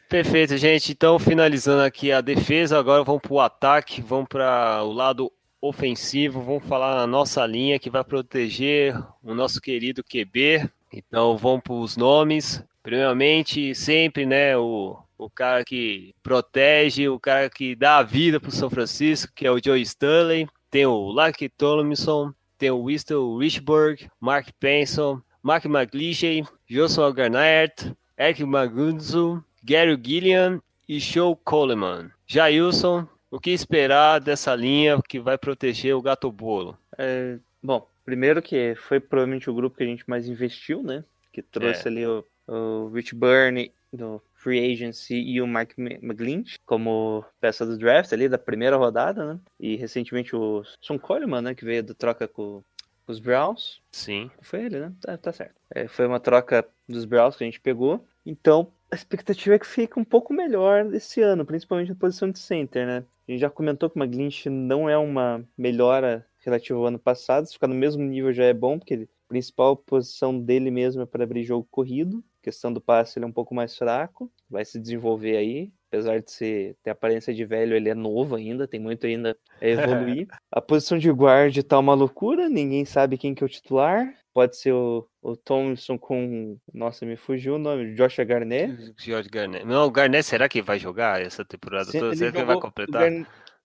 Perfeito, gente. Então, finalizando aqui a defesa, agora vamos para o ataque, vamos para o lado ofensivo, vamos falar a nossa linha que vai proteger o nosso querido QB. Então, vamos para os nomes. Primeiramente, sempre, né, o, o cara que protege, o cara que dá a vida para o São Francisco, que é o Joe Stanley. Tem o Lucky Tomlinson, tem o Winston Richburg, Mark Penson, Mark McGlishay, Joshua Garnett, Eric Magunzo, Gary Gillian e Show Coleman. Jailson, o que esperar dessa linha que vai proteger o gato bolo? É, bom, primeiro que foi provavelmente o grupo que a gente mais investiu, né? Que trouxe é. ali o, o Rich Byrne do Free Agency e o Mark McGlinch como peça do draft ali da primeira rodada, né? E recentemente o Son Coleman, né? Que veio da troca com, com os Browns. Sim. Foi ele, né? Tá, tá certo. É, foi uma troca dos Browns que a gente pegou. Então, a expectativa é que fique um pouco melhor esse ano, principalmente na posição de center, né? A gente já comentou que o McGlinch não é uma melhora relativa ao ano passado. Se ficar no mesmo nível já é bom, porque a principal posição dele mesmo é para abrir jogo corrido questão do passe ele é um pouco mais fraco, vai se desenvolver aí. apesar de ser, ter aparência de velho, ele é novo ainda, tem muito ainda a evoluir. a posição de guarda tá uma loucura, ninguém sabe quem que é o titular. Pode ser o, o Thompson com. Nossa, me fugiu o nome. Josh Garnett. George Garnett. Não, o Garnett, será que vai jogar essa temporada Sim, toda? Será que vai o completar?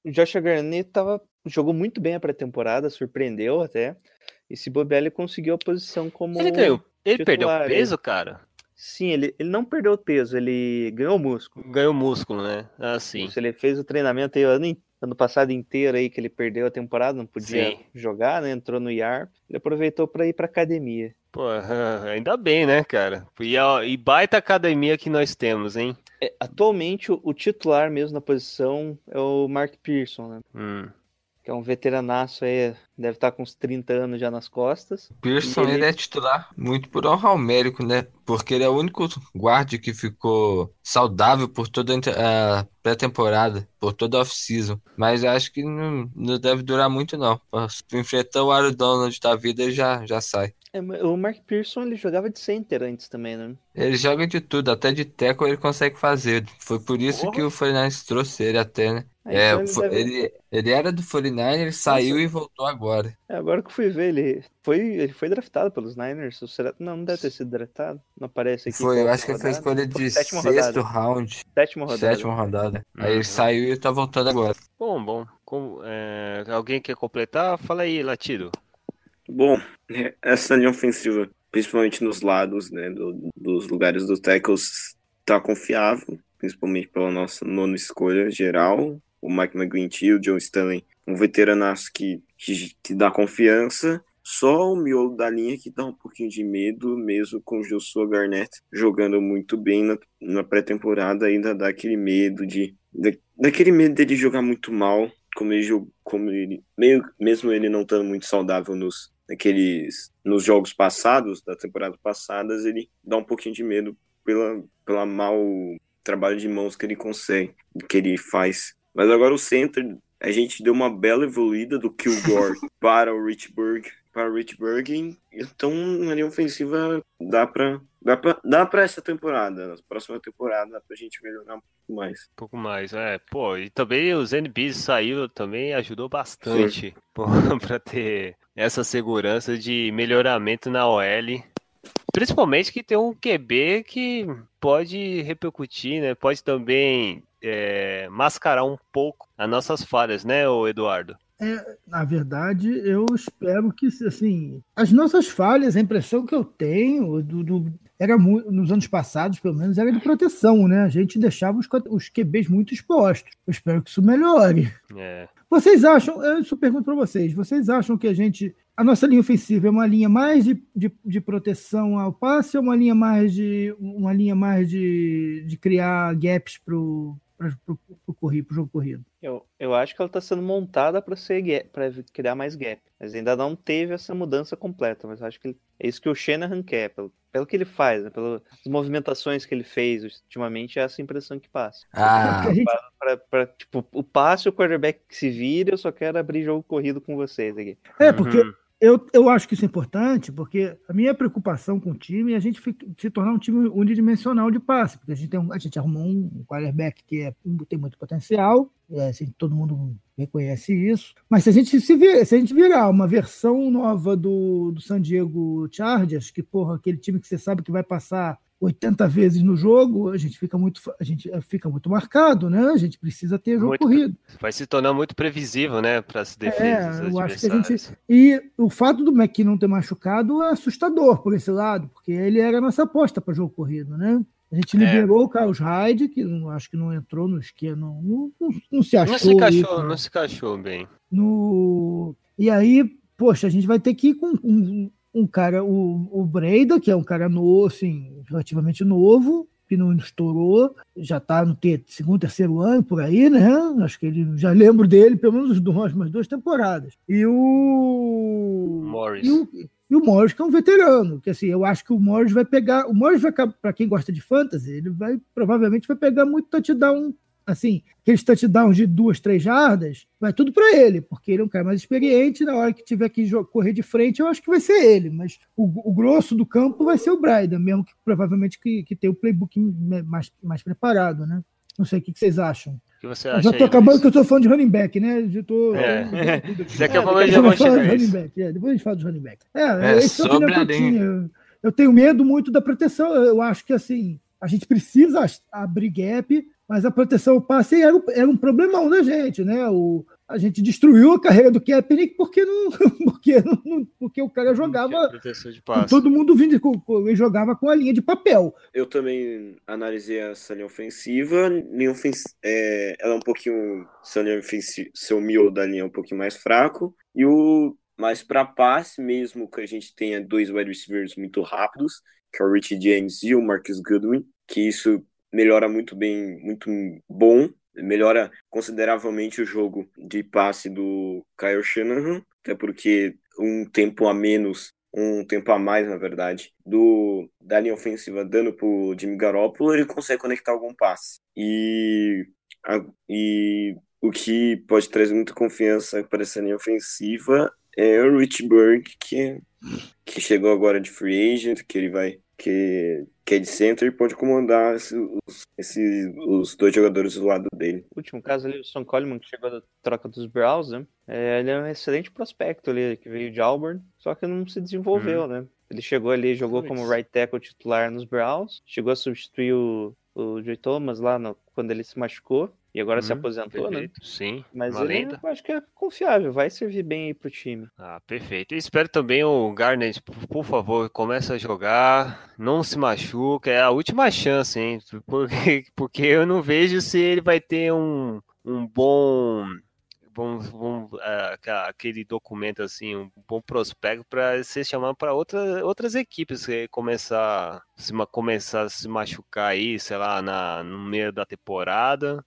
O Josh Garnett tava, jogou muito bem a pré-temporada, surpreendeu até. E se bobear, ele conseguiu a posição como. Ele ganhou. Ele perdeu titular, peso, cara? Sim, ele, ele não perdeu peso, ele ganhou músculo. Ganhou músculo, né? Ah, sim. Ele fez o treinamento aí ano, ano passado inteiro aí que ele perdeu a temporada, não podia Sim. jogar, né? Entrou no IAR. Ele aproveitou para ir pra academia. Pô, ainda bem, né, cara? E, ó, e baita academia que nós temos, hein? É, atualmente, o, o titular mesmo na posição é o Mark Pearson, né? Hum. Que é um veteranaço aí, deve estar com uns 30 anos já nas costas. Pearson, Ele- ele é titular muito por honra ao mérito, né? Porque ele é o único guarda que ficou saudável por toda a pré-temporada, por toda a off-season. Mas acho que não, não deve durar muito, não. Se enfrentar o Aaron Donald da vida, ele já, já sai. É, o Mark Pearson, ele jogava de center antes também, né? Ele joga de tudo, até de tackle ele consegue fazer. Foi por isso Porra. que o 49ers trouxe ele até, né? Ah, É, então ele foi- deve- ele, ele era do 49ers, ele saiu e voltou agora. É, agora que eu fui ver, ele foi, ele foi draftado pelos Niners. ou será- Não, não deve ter sido draftado. Não aparece aqui. Foi, eu acho que ele foi rodada. escolha de sexto rodada. round, Sétima rodada. sétima rodada. Aí Uhum. ele saiu e tá voltando agora. Bom, bom. Como, é, alguém quer completar? Fala aí, Latido. Bom, essa linha ofensiva, principalmente nos lados, né, do- dos lugares dos tackles, tá confiável, principalmente pela nossa nona escolha geral, o Mike McGlinchey e o John Stanley, um veteranaço que, que, dá confiança, só o miolo da linha que dá um pouquinho de medo, mesmo com o Joshua Garnett jogando muito bem na, na pré-temporada, ainda dá aquele medo de, da- daquele medo dele jogar muito mal, como ele, como ele meio, mesmo ele não estando muito saudável nos naqueles nos jogos passados da temporada passadas ele dá um pouquinho de medo pela pela mau trabalho de mãos que ele consegue que ele faz. Mas agora o center a gente deu uma bela evoluída do Kilgore para o Richburg para o Richburg então a linha ofensiva dá para dá para dá para essa temporada na próxima temporada dá pra gente melhorar um pouco mais Um pouco mais, é. Pô, e também o ZNBs saiu também, ajudou bastante pô, pra ter essa segurança de melhoramento na OL. Principalmente que tem um QB que pode repercutir, né? Pode também é, mascarar um pouco as nossas falhas, né, ô Eduardo? Na verdade, eu espero que, assim, as nossas falhas, a impressão que eu tenho, do, do- era nos anos passados, pelo menos, era de proteção, né? A gente deixava os, os QBs muito expostos. Eu espero que isso melhore. É. Vocês acham, eu só pergunto para vocês, vocês acham que a gente, a nossa linha ofensiva é uma linha mais de, de, de proteção ao passe ou uma linha mais de, uma linha mais de, de criar gaps pro, pro, pro, pro, corrido, jogo corrido? Eu, eu acho que ela está sendo montada para ser para criar mais gap, mas ainda não teve essa mudança completa. Mas acho que ele- é isso que o Shanahan quer, pelo, pelo que ele faz, né, pelas movimentações que ele fez ultimamente, é essa impressão que passa. Ah, Porque a gente, Pra, pra, tipo, o passe, o quarterback que se vira, eu só quero abrir jogo corrido com vocês aqui. é, porque Uhum. Eu, eu acho que isso é importante, porque a minha preocupação com o time é a gente se tornar um time unidimensional de passe, porque a gente, tem um- a gente arrumou um quarterback que é, tem muito potencial, é, assim, todo mundo reconhece isso, mas se a gente se, vir, se a gente virar uma versão nova do, do San Diego Chargers, que porra, aquele time que você sabe que vai passar 80 vezes no jogo, a gente fica muito, a gente eh, fica muito marcado, né? A gente precisa ter jogo Muito corrido. Vai se tornar muito previsível, né, para as defesas É, eu acho que a gente-. E o fato do McKinnon ter machucado é assustador por esse lado, porque ele era a nossa aposta para jogo corrido, né? A gente É. liberou o Carlos Hyde, que não, acho que não entrou no esquema, não, não, não- se achou. Não se aí, encaixou, né? não se encaixou bem. no e aí, poxa, a gente vai ter que ir com um, um cara, o, o Breida, que é um cara novo, assim, relativamente novo, que não estourou, já tá no ter, segundo, terceiro ano por aí, né? Acho que ele já lembro dele pelo menos duas, umas duas temporadas. E o Morris. e o, e o Morris, que é um veterano, que assim, eu acho que o Morris vai pegar. O Morris vai, para quem gosta de fantasy, ele vai provavelmente vai pegar muito touchdown, assim, aqueles touchdowns de duas, três jardas, vai tudo para ele, porque ele é um cara mais experiente. Na hora que tiver que correr de frente, eu acho que vai ser ele, mas o, o grosso do campo vai ser o Bryden, mesmo que provavelmente que, que tem o playbook mais, mais preparado, né? Não sei o que, que vocês acham. O que você Eu acha já tô aí, acabando Luiz? que eu tô falando de running back, né? Já tô. É. Daqui a É, pouco eu vou vou falar de a running back. É, depois a gente fala de running back. É, É, esse é a que eu a tinha. Eu, eu tenho medo muito da proteção. Eu acho que assim, a gente precisa abrir gap, mas a proteção ao passe era, um- era um problemão da gente, né? O, a gente destruiu a carreira do Kaepernick porque, não, porque, não- porque o cara jogava. proteção de com passe. Todo mundo vindo, com, com- ele jogava com a linha de papel. Eu também analisei essa linha ofensiva. Linha ofens... é, ela é um pouquinho. Seu, linha ofensi... seu miolo da linha é um pouquinho mais fraco. E o. Mas para passe, mesmo que a gente tenha dois wide receivers muito rápidos, que é o Richie James e o Marcus Goodwin, que isso melhora muito bem, muito bom. Melhora consideravelmente o jogo de passe do Kyle Shanahan, até porque um tempo a menos um tempo a mais, na verdade, do da linha ofensiva dando pro Jimmy Garoppolo, ele consegue conectar algum passe. E, a- e o que pode trazer muita confiança para essa linha ofensiva é o Rich Berg, que, que chegou agora de free agent, que ele vai que, que é de center e pode comandar esse- os, esses, os dois jogadores do lado dele. O último caso ali, o Son Coleman, que chegou da troca dos Browns, né? É, ele é um excelente prospecto ali, que veio de Auburn, só que não se desenvolveu, né? Ele chegou ali, jogou Puts. como right tackle titular nos Browns, chegou a substituir o, o Joey Thomas lá no- quando ele se machucou, e agora se Uhum, aposentou, né? Perfeito. Sim, Mas ele lenda. acho que é confiável, vai servir bem aí pro time. Ah, perfeito. Eu espero também o Garnet, por, por favor, comece a jogar, não se machuca, é a última chance, hein? Porque, porque eu não vejo se ele vai ter um, um bom, bom, ah, aquela- aquele documento assim, um bom prospecto para ser chamado para outra, outras equipes que começar, se, começar a se machucar aí, sei lá, na, no meio da temporada.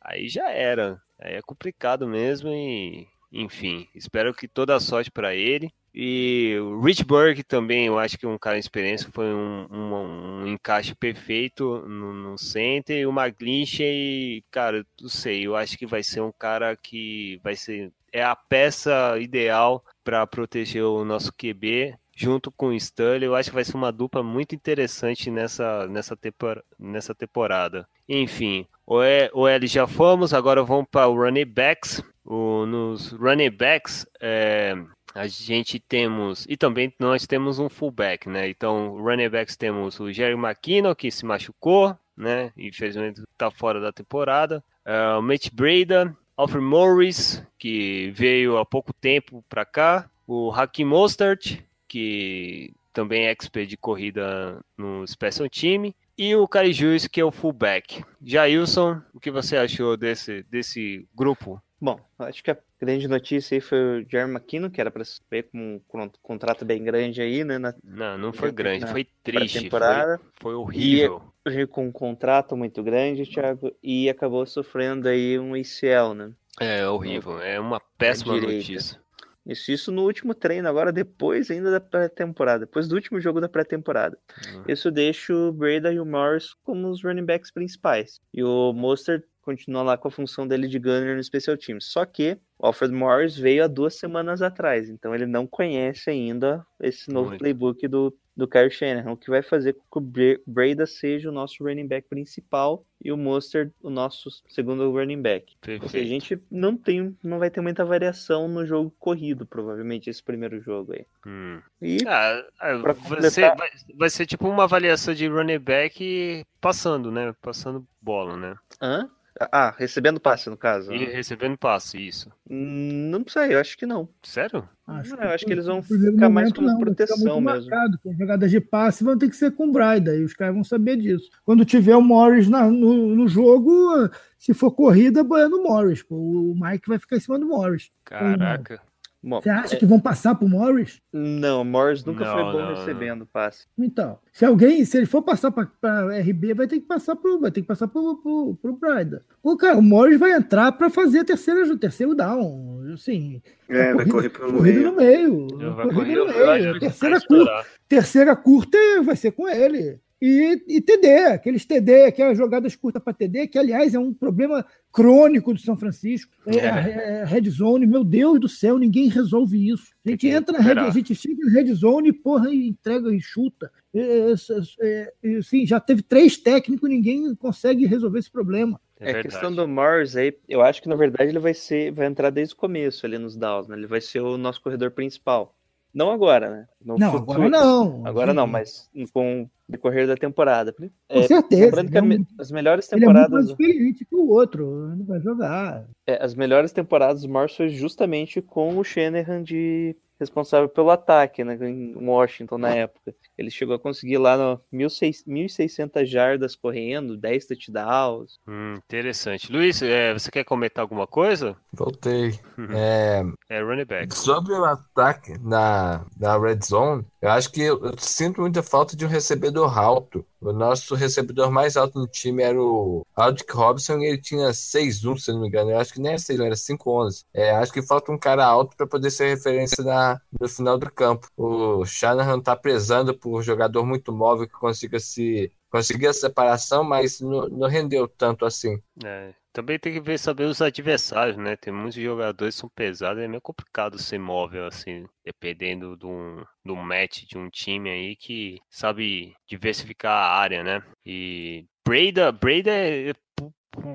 Aí já era. Aí é complicado mesmo e, enfim, espero que toda a sorte para ele. E o Rich Berg também, eu acho que um cara experiência foi um, um, um encaixe perfeito no, no center. E o McGlinchey, cara, não sei, eu acho que vai ser um cara que vai ser é a peça ideal para proteger o nosso QB junto com o Stanley. Eu acho que vai ser uma dupla muito interessante nessa, nessa, tempor nessa temporada. Enfim, o E- o L já fomos, agora vamos para o running backs. O, nos running backs, é, a gente temos, e também nós temos um fullback, né? Então, running backs temos o Jerry McKinnon, que se machucou, né? Infelizmente está fora da temporada. É, o Matt Breda, Alfred Morris, que veio há pouco tempo para cá. O Hakim Mostert, que também é expert de corrida no Special Team. E o Kai Juiz, que é o fullback. Jailson, o que você achou desse, desse grupo? Bom, acho que a grande notícia aí foi o Jerry McKinnon, que era para ver com um con- contrato bem grande aí, né? Na Não, não foi Na grande, foi triste. Foi, pré-temporada. foi horrível. Veio com um contrato muito grande, Thiago, e acabou sofrendo aí um ACL, né? É horrível, é uma péssima notícia. Isso, isso no último treino, agora depois ainda da pré-temporada, depois do último jogo da pré-temporada. Uhum. Isso deixa o Breda e o Morris como os running backs principais. E o Mostert continua lá com a função dele de gunner no special teams. Só que o Alfred Morris veio há duas semanas atrás, então ele não conhece ainda esse novo Muito. playbook do, do Kyle Shanahan, o que vai fazer com que o Bre- Breda seja o nosso running back principal e o Mostert o nosso segundo running back. Ou seja, a Perfeito. gente não tem, não vai ter muita variação no jogo corrido, provavelmente, esse primeiro jogo aí. Hum. E Ah, ah, Pra vai, ser, completar- vai, vai ser tipo uma avaliação de running back passando, né? Passando bola, né? Hã? Ah, recebendo passe, no caso. E recebendo passe, isso. Hum, Não sei, eu acho que não. Sério? Não, eu acho que eles vão ficar mais não, ficar proteção mesmo. marcado, as jogadas de passe vão ter que ser com o Braida, e os caras vão saber disso. Quando tiver o Morris na- no, no jogo, se for corrida, é no Morris. Pô. O Mike vai ficar em cima do Morris. Caraca. Você acha que vão passar pro Morris? não, Morris nunca Não, foi bom não, não. recebendo passe. Então, se alguém, se ele for passar para RB, vai ter que passar pro, vai ter que passar pro, pro, pro Braida. O cara, o Morris vai entrar para fazer a terceira, o terceiro down, assim, É, vai correr corrida meio. no meio, corrida correr, no meio, terceira curta, terceira curta vai ser com ele. E, e TD, aqueles TD, aquelas jogadas curtas para TD, que aliás é um problema crônico do São Francisco. É, é. a red zone, meu Deus do céu, ninguém resolve isso. A gente entra na red, a gente chega na red zone, porra, e entrega e chuta. É, é, é, sim, já teve três técnicos, ninguém consegue resolver esse problema. É, a questão do Morris aí, eu acho que na verdade ele vai ser, vai entrar desde o começo ali nos downs, né? Ele vai ser o nosso corredor principal. Não agora, né? No não, futuro. agora não. Agora não, mas com o decorrer da temporada. Com é, certeza. Lembrando que é as melhores temporadas. Ele é muito mais experiente que o outro, não vai jogar. É, as melhores temporadas do Morris foi justamente com o Shanahan de responsável pelo ataque né, em Washington na época. Ele chegou a conseguir lá no 1.600 jardas correndo, 10 touchdowns. Hum, interessante. Luiz, é, você quer comentar alguma coisa? Voltei. Uhum. É, é running back. Sobre o ataque na, na red zone, eu acho que eu, eu sinto muita falta de um recebedor alto. O nosso recebedor mais alto no time era o Aldic Robson e ele tinha 6'1, se não me engano. Eu acho que nem era 6'1, era 5'11. É, acho que falta um cara alto para poder ser referência na, no final do campo. O Shanahan tá prezando por jogador muito móvel que consiga se conseguir a separação, mas não, não rendeu tanto assim. É, também tem que ver saber os adversários, né? Tem muitos jogadores que são pesados, é meio complicado ser móvel, assim, dependendo do, do match de um time aí que sabe diversificar a área, né? E Breda, Breda é,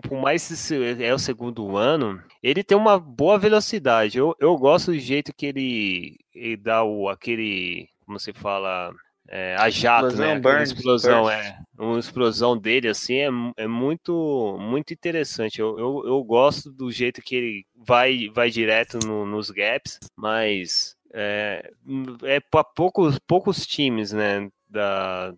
por mais que é o segundo ano, ele tem uma boa velocidade. Eu, eu gosto do jeito que ele, ele dá o, aquele, como se fala, é, a jato, explosão, né? Burns, explosão, é. Uma explosão dele, assim, é, é muito, muito interessante. Eu, eu, eu gosto do jeito que ele vai, vai direto no, nos gaps, mas é, é para poucos, poucos times, né? Da,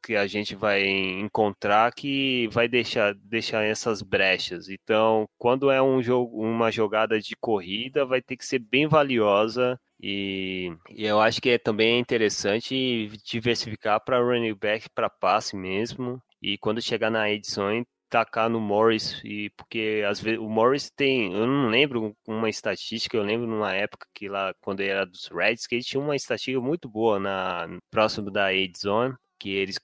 que a gente vai encontrar que vai deixar, deixar essas brechas. Então, quando é um jogo, uma jogada de corrida, vai ter que ser bem valiosa e, e, eu acho que é também interessante diversificar para running back para passe mesmo. E quando chegar na edição, tacar no Morris. E porque às vezes o Morris tem, eu não lembro uma estatística, eu lembro numa época que lá quando era dos Reds, que ele tinha uma estatística muito boa na próximo da Edzone que, eles,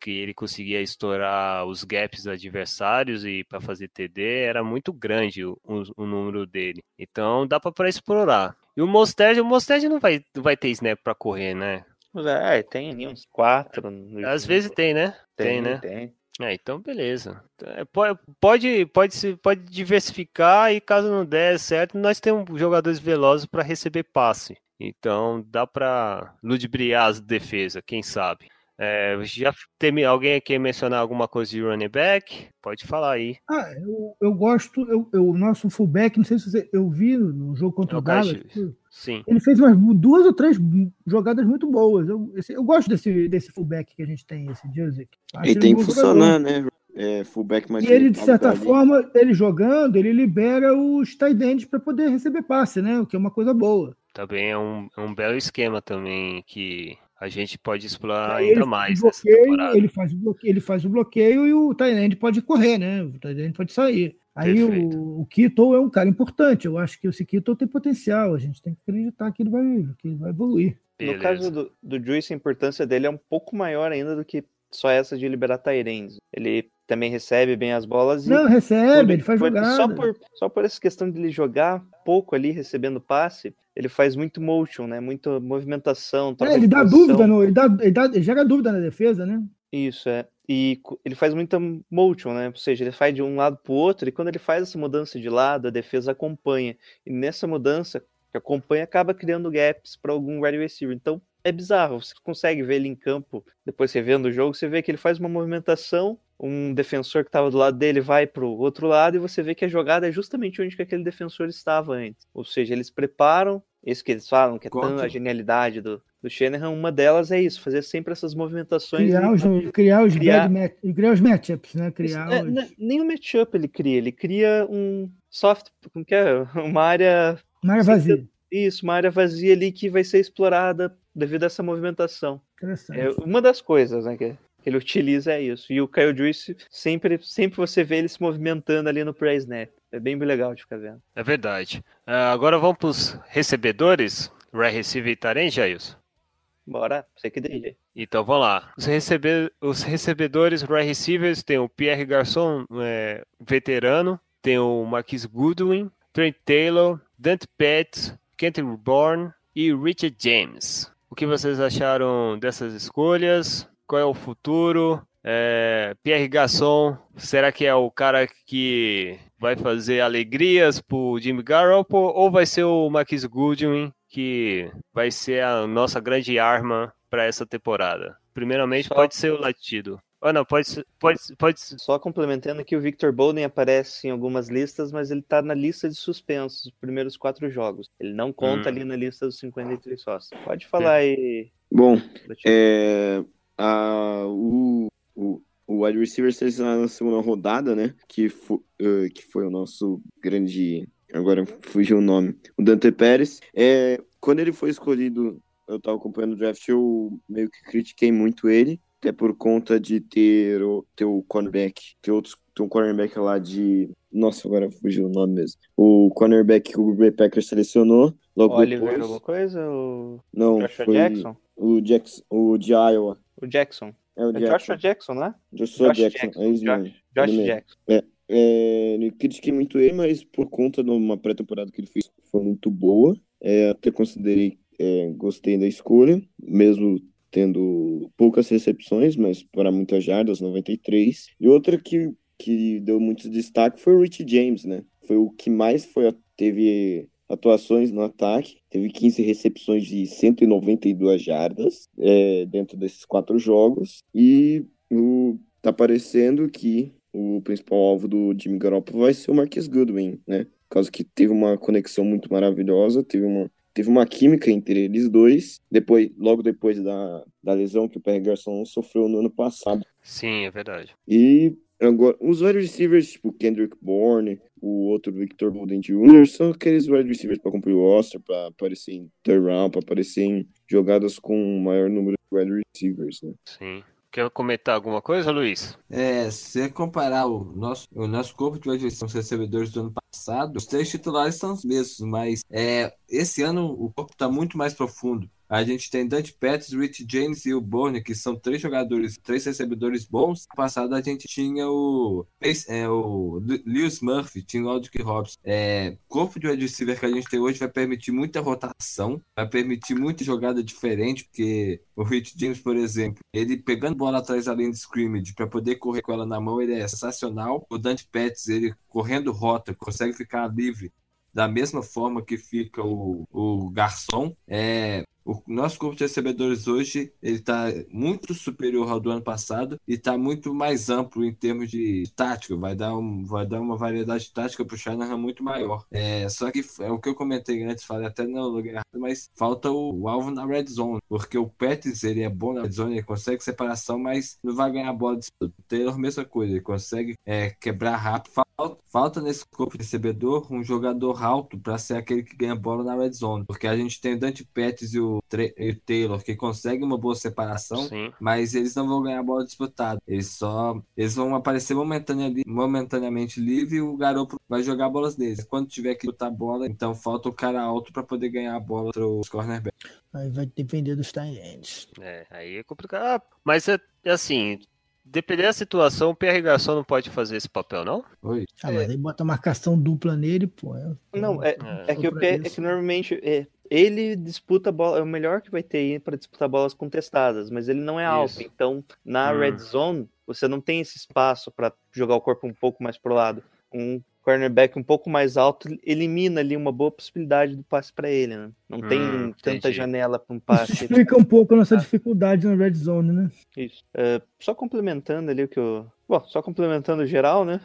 que ele conseguia estourar os gaps adversários e para fazer TD era muito grande o, o, número dele. Então dá para explorar. E o Mostert, o Mostert não vai, não vai ter snap para correr, né? É, tem ali uns quatro. Às vezes tem, né? Tem, tem né? Tem. É, então beleza. É, pode, pode, pode, pode diversificar e caso não der certo, nós temos jogadores velozes para receber passe. Então dá para ludibriar as defesas, quem sabe. É, já tem alguém aqui mencionar alguma coisa de running back? Pode falar aí. Ah, eu, eu gosto, eu, eu, o nosso fullback, não sei se você, eu vi no jogo contra é o, o Dallas. Sim. Ele fez umas duas ou três jogadas muito boas. Eu, esse, eu gosto desse, desse fullback que a gente tem, esse Joseph. Ele tem que funcionar, né? É, fullback mais E ele, de certa forma, ele jogando, ele libera os tight ends para poder receber passe, né? O que é uma coisa boa. Também é um, é um belo esquema também que a gente pode explorar ainda mais bloqueio, Ele faz, o bloqueio, ele faz o bloqueio e o Tyrande pode correr, né? O Tyrande pode sair. Aí o, o Kito é um cara importante. Eu acho que esse Kito tem potencial. A gente tem que acreditar que ele vai, que ele vai evoluir. Beleza. No caso do, do Juice, a importância dele é um pouco maior ainda do que só essa de liberar Tyrands. Ele também recebe bem as bolas. Não, recebe, ele faz jogada. Só por, só por essa questão de ele jogar pouco ali, recebendo passe, ele faz muito motion, né? Muita movimentação. É, ele dá dúvida, no, ele, dá, ele, dá, ele gera dúvida na defesa, né? Isso, é. E ele faz muita motion, né? Ou seja, ele faz de um lado para o outro, e quando ele faz essa mudança de lado, a defesa acompanha. E nessa mudança que acompanha, acaba criando gaps para algum wide receiver. Então, é bizarro. Você consegue ver ele em campo, depois você vendo o jogo, você vê que ele faz uma movimentação, um defensor que estava do lado dele vai para o outro lado e você vê que a jogada é justamente onde que aquele defensor estava antes. Ou seja, eles preparam, isso que eles falam, que é tão a genialidade do, do Shanahan, uma delas é isso, fazer sempre essas movimentações. Criar os, criar os, criar... Match, criar os matchups, né? Criar é, os... Nem o matchup ele cria, ele cria um soft, como que é? Uma área... Uma área vazia. Isso, uma área vazia ali que vai ser explorada devido a essa movimentação. É uma das coisas né, que ele utiliza é isso. E o Kyle Juice, sempre, sempre você vê ele se movimentando ali no pré-snap. É bem legal de ficar vendo. É verdade. Uh, agora vamos para os recebedores. Ray Receiver e Taren, Jailson? Bora, você que dirige. Então vamos lá. Os, recebe... Os recebedores, wide receivers, tem o Pierre Garçon, é, veterano, tem o Marquis Goodwin, Trent Taylor, Dante Petts, Kenton Bourne e Richard James. O que vocês acharam dessas escolhas? Qual é o futuro? É, Pierre Gasson, será que é o cara que vai fazer alegrias pro Jimmy Garoppolo ou vai ser o Marquis Goodwin que vai ser a nossa grande arma para essa temporada? Primeiramente, Só- pode ser o latido. Não, pode ser, pode, pode Só complementando que o Victor Bolden aparece em algumas listas, mas ele tá na lista de suspensos, os primeiros quatro jogos. Ele não conta Hum. ali na lista dos 53 sócios. Pode falar aí. Bom, é, a, o, o, o wide receiver selecionado na segunda rodada, né? Que, fo, eh, que foi o nosso grande. Agora fugiu o nome. O Dante Pérez. É, quando ele foi escolhido, eu tava acompanhando o draft, eu meio que critiquei muito ele. Até por conta de ter o, ter o cornerback. Ter, outros, ter um cornerback lá de. Nossa, agora fugiu o nome mesmo. O cornerback que o Green Bay Packers selecionou. Logo Oliver, depois. alguma coisa? O Não, Joshua foi Jackson? o Jackson, o de Iowa. O Jackson. É o É Jackson. Joshua Jackson, né? Joshua Josh Jackson, Jackson, é isso mesmo. Josh mesmo. Jackson. É, eu critiquei muito ele, mas por conta de uma pré-temporada que ele fez foi muito boa. É, até considerei, é, gostei da escolha, mesmo tendo poucas recepções, mas para muitas jardas, 93. E outra que, que deu muito destaque foi o Rich James, né? Foi o que mais foi, teve atuações no ataque, teve 15 recepções de 192 jardas é, dentro desses quatro jogos. E o, tá parecendo que o principal alvo do Jimmy Garoppolo vai ser o Marquis Goodwin, né? Por causa que teve uma conexão muito maravilhosa, teve uma, teve uma química entre eles dois, depois, logo depois da, da lesão que o Perry Garçon sofreu no ano passado. Sim, é verdade. E agora, os wide receivers, tipo Kendrick Bourne, o outro Victor Bolden Jr., são aqueles wide receivers para cumprir o roster, para aparecer em third round, para aparecer em jogadas com um maior número de wide receivers, né? Sim. Quer comentar alguma coisa, Luiz? É, se comparar o nosso, o nosso corpo de wide receivers, os recebedores do ano passado, os três titulares são os mesmos, mas é, esse ano o corpo está muito mais profundo. A gente tem Dante Pettis, Rich James e o Bourne, que são três jogadores, três recebedores bons. No passado a gente tinha o, é, o Lewis Murphy, tinha o Aldrich Robson. É, o corpo de wide receiver que a gente tem hoje vai permitir muita rotação, vai permitir muita jogada diferente, porque o Rich James, por exemplo, ele pegando bola atrás da linha de scrimmage para poder correr com ela na mão, ele é sensacional. O Dante Pettis, ele correndo rota, consegue ficar livre da mesma forma que fica o, o garçom. É, o nosso corpo de recebedores hoje ele está muito superior ao do ano passado e está muito mais amplo em termos de tática. Vai dar, um, vai dar uma variedade tática para o Shanahan muito maior. É, só que é o que eu comentei antes, falei até no lugar errado, mas falta o, o, alvo na red zone, porque o Pettis ele é bom na red zone, ele consegue separação, mas não vai ganhar bola de Taylor, mesma coisa, ele consegue é, quebrar rápido. Falta, nesse corpo de recebedor um jogador alto para ser aquele que ganha bola na red zone, porque a gente tem o Dante Pettis e o e o Taylor, que consegue uma boa separação, Sim. mas eles não vão ganhar a bola disputada. Eles só eles vão aparecer momentaneamente, momentaneamente livre e o garoto vai jogar bolas deles. Quando tiver que botar a bola, então falta o cara alto para poder ganhar a bola para os cornerbacks. Aí vai depender dos tight ends. É, aí é complicado. Ah, mas é, é assim, dependendo da situação, o PR Garçom não pode fazer esse papel, não? Oi. Ah, mas aí bota marcação dupla nele, pô. é- Não, é, É. é que, o Pra P- é que normalmente é, ele disputa bola, é o melhor que vai ter para disputar bolas contestadas, mas ele não é alto. Então, na Hum. red zone, você não tem esse espaço para jogar o corpo um pouco mais pro lado. Um cornerback um pouco mais alto elimina ali uma boa possibilidade do passe para ele, né? Não tem Hum, tanta entendi. janela para um Isso passe. explica um pouco a nossa dificuldade na red zone, né? Isso. É, só complementando ali o que eu. Bom, só complementando geral, né?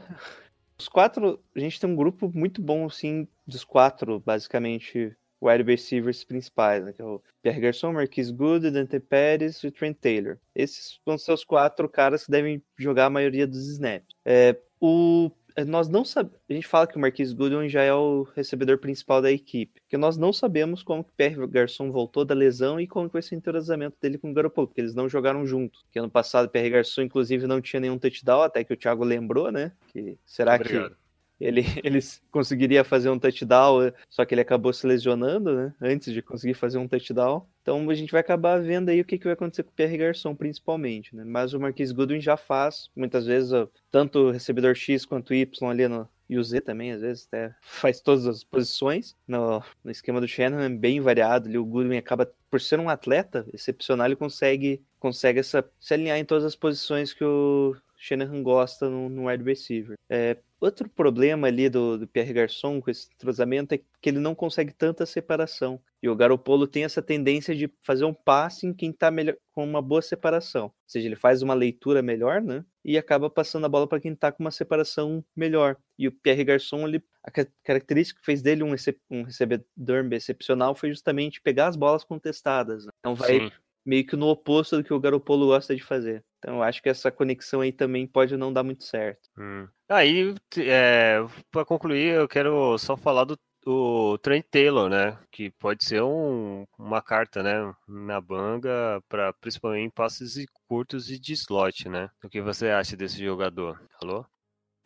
Os quatro. A gente tem um grupo muito bom, assim, dos quatro, basicamente, wide receivers principais, né? Que é o Pierre Garçon, Marquis Good, Dante Pérez e o Trent Taylor. Esses vão ser os quatro caras que devem jogar a maioria dos snaps. É, o nós não sabemos. A gente fala que o Marquis Goodwin já é o recebedor principal da equipe. Porque nós não sabemos como que o Pierre Garçon voltou da lesão e como que vai ser o entrosamento dele com o Garoppolo, porque eles não jogaram juntos. Que ano passado Pierre Garçon, inclusive, não tinha nenhum touchdown, até que o Thiago lembrou, né? Que será Obrigado. que ele, ele conseguiria fazer um touchdown, só que ele acabou se lesionando, né? Antes de conseguir fazer um touchdown. Então a gente vai acabar vendo aí o que, que vai acontecer com o Pierre Garçon, principalmente, né? Mas o Marquis Goodwin já faz, muitas vezes, tanto o recebedor X quanto Y ali no, e o Z também, às vezes, até faz todas as posições. No, no esquema do Shannon é bem variado. Ali, o Goodwin acaba, por ser um atleta excepcional, ele consegue, consegue essa, se alinhar em todas as posições que o Shanahan gosta no, no wide receiver. É, outro problema ali do, do Pierre Garçon com esse entrosamento é que ele não consegue tanta separação. E o Garopolo tem essa tendência de fazer um passe em quem está com uma boa separação. Ou seja, ele faz uma leitura melhor, né? E acaba passando a bola para quem está com uma separação melhor. E o Pierre Garçon, ele, a característica que fez dele um, um recebedor excepcional foi justamente pegar as bolas contestadas. Né? Então vai Sim. meio que no oposto do que o Garopolo gosta de fazer. Então eu acho que essa conexão aí também pode não dar muito certo. Hum. Aí, é, para concluir, eu quero só falar do o Trent Taylor, né? Que pode ser um, uma carta, né? Na banga, para principalmente passes curtos e de slot, né? O que você acha desse jogador? Alô?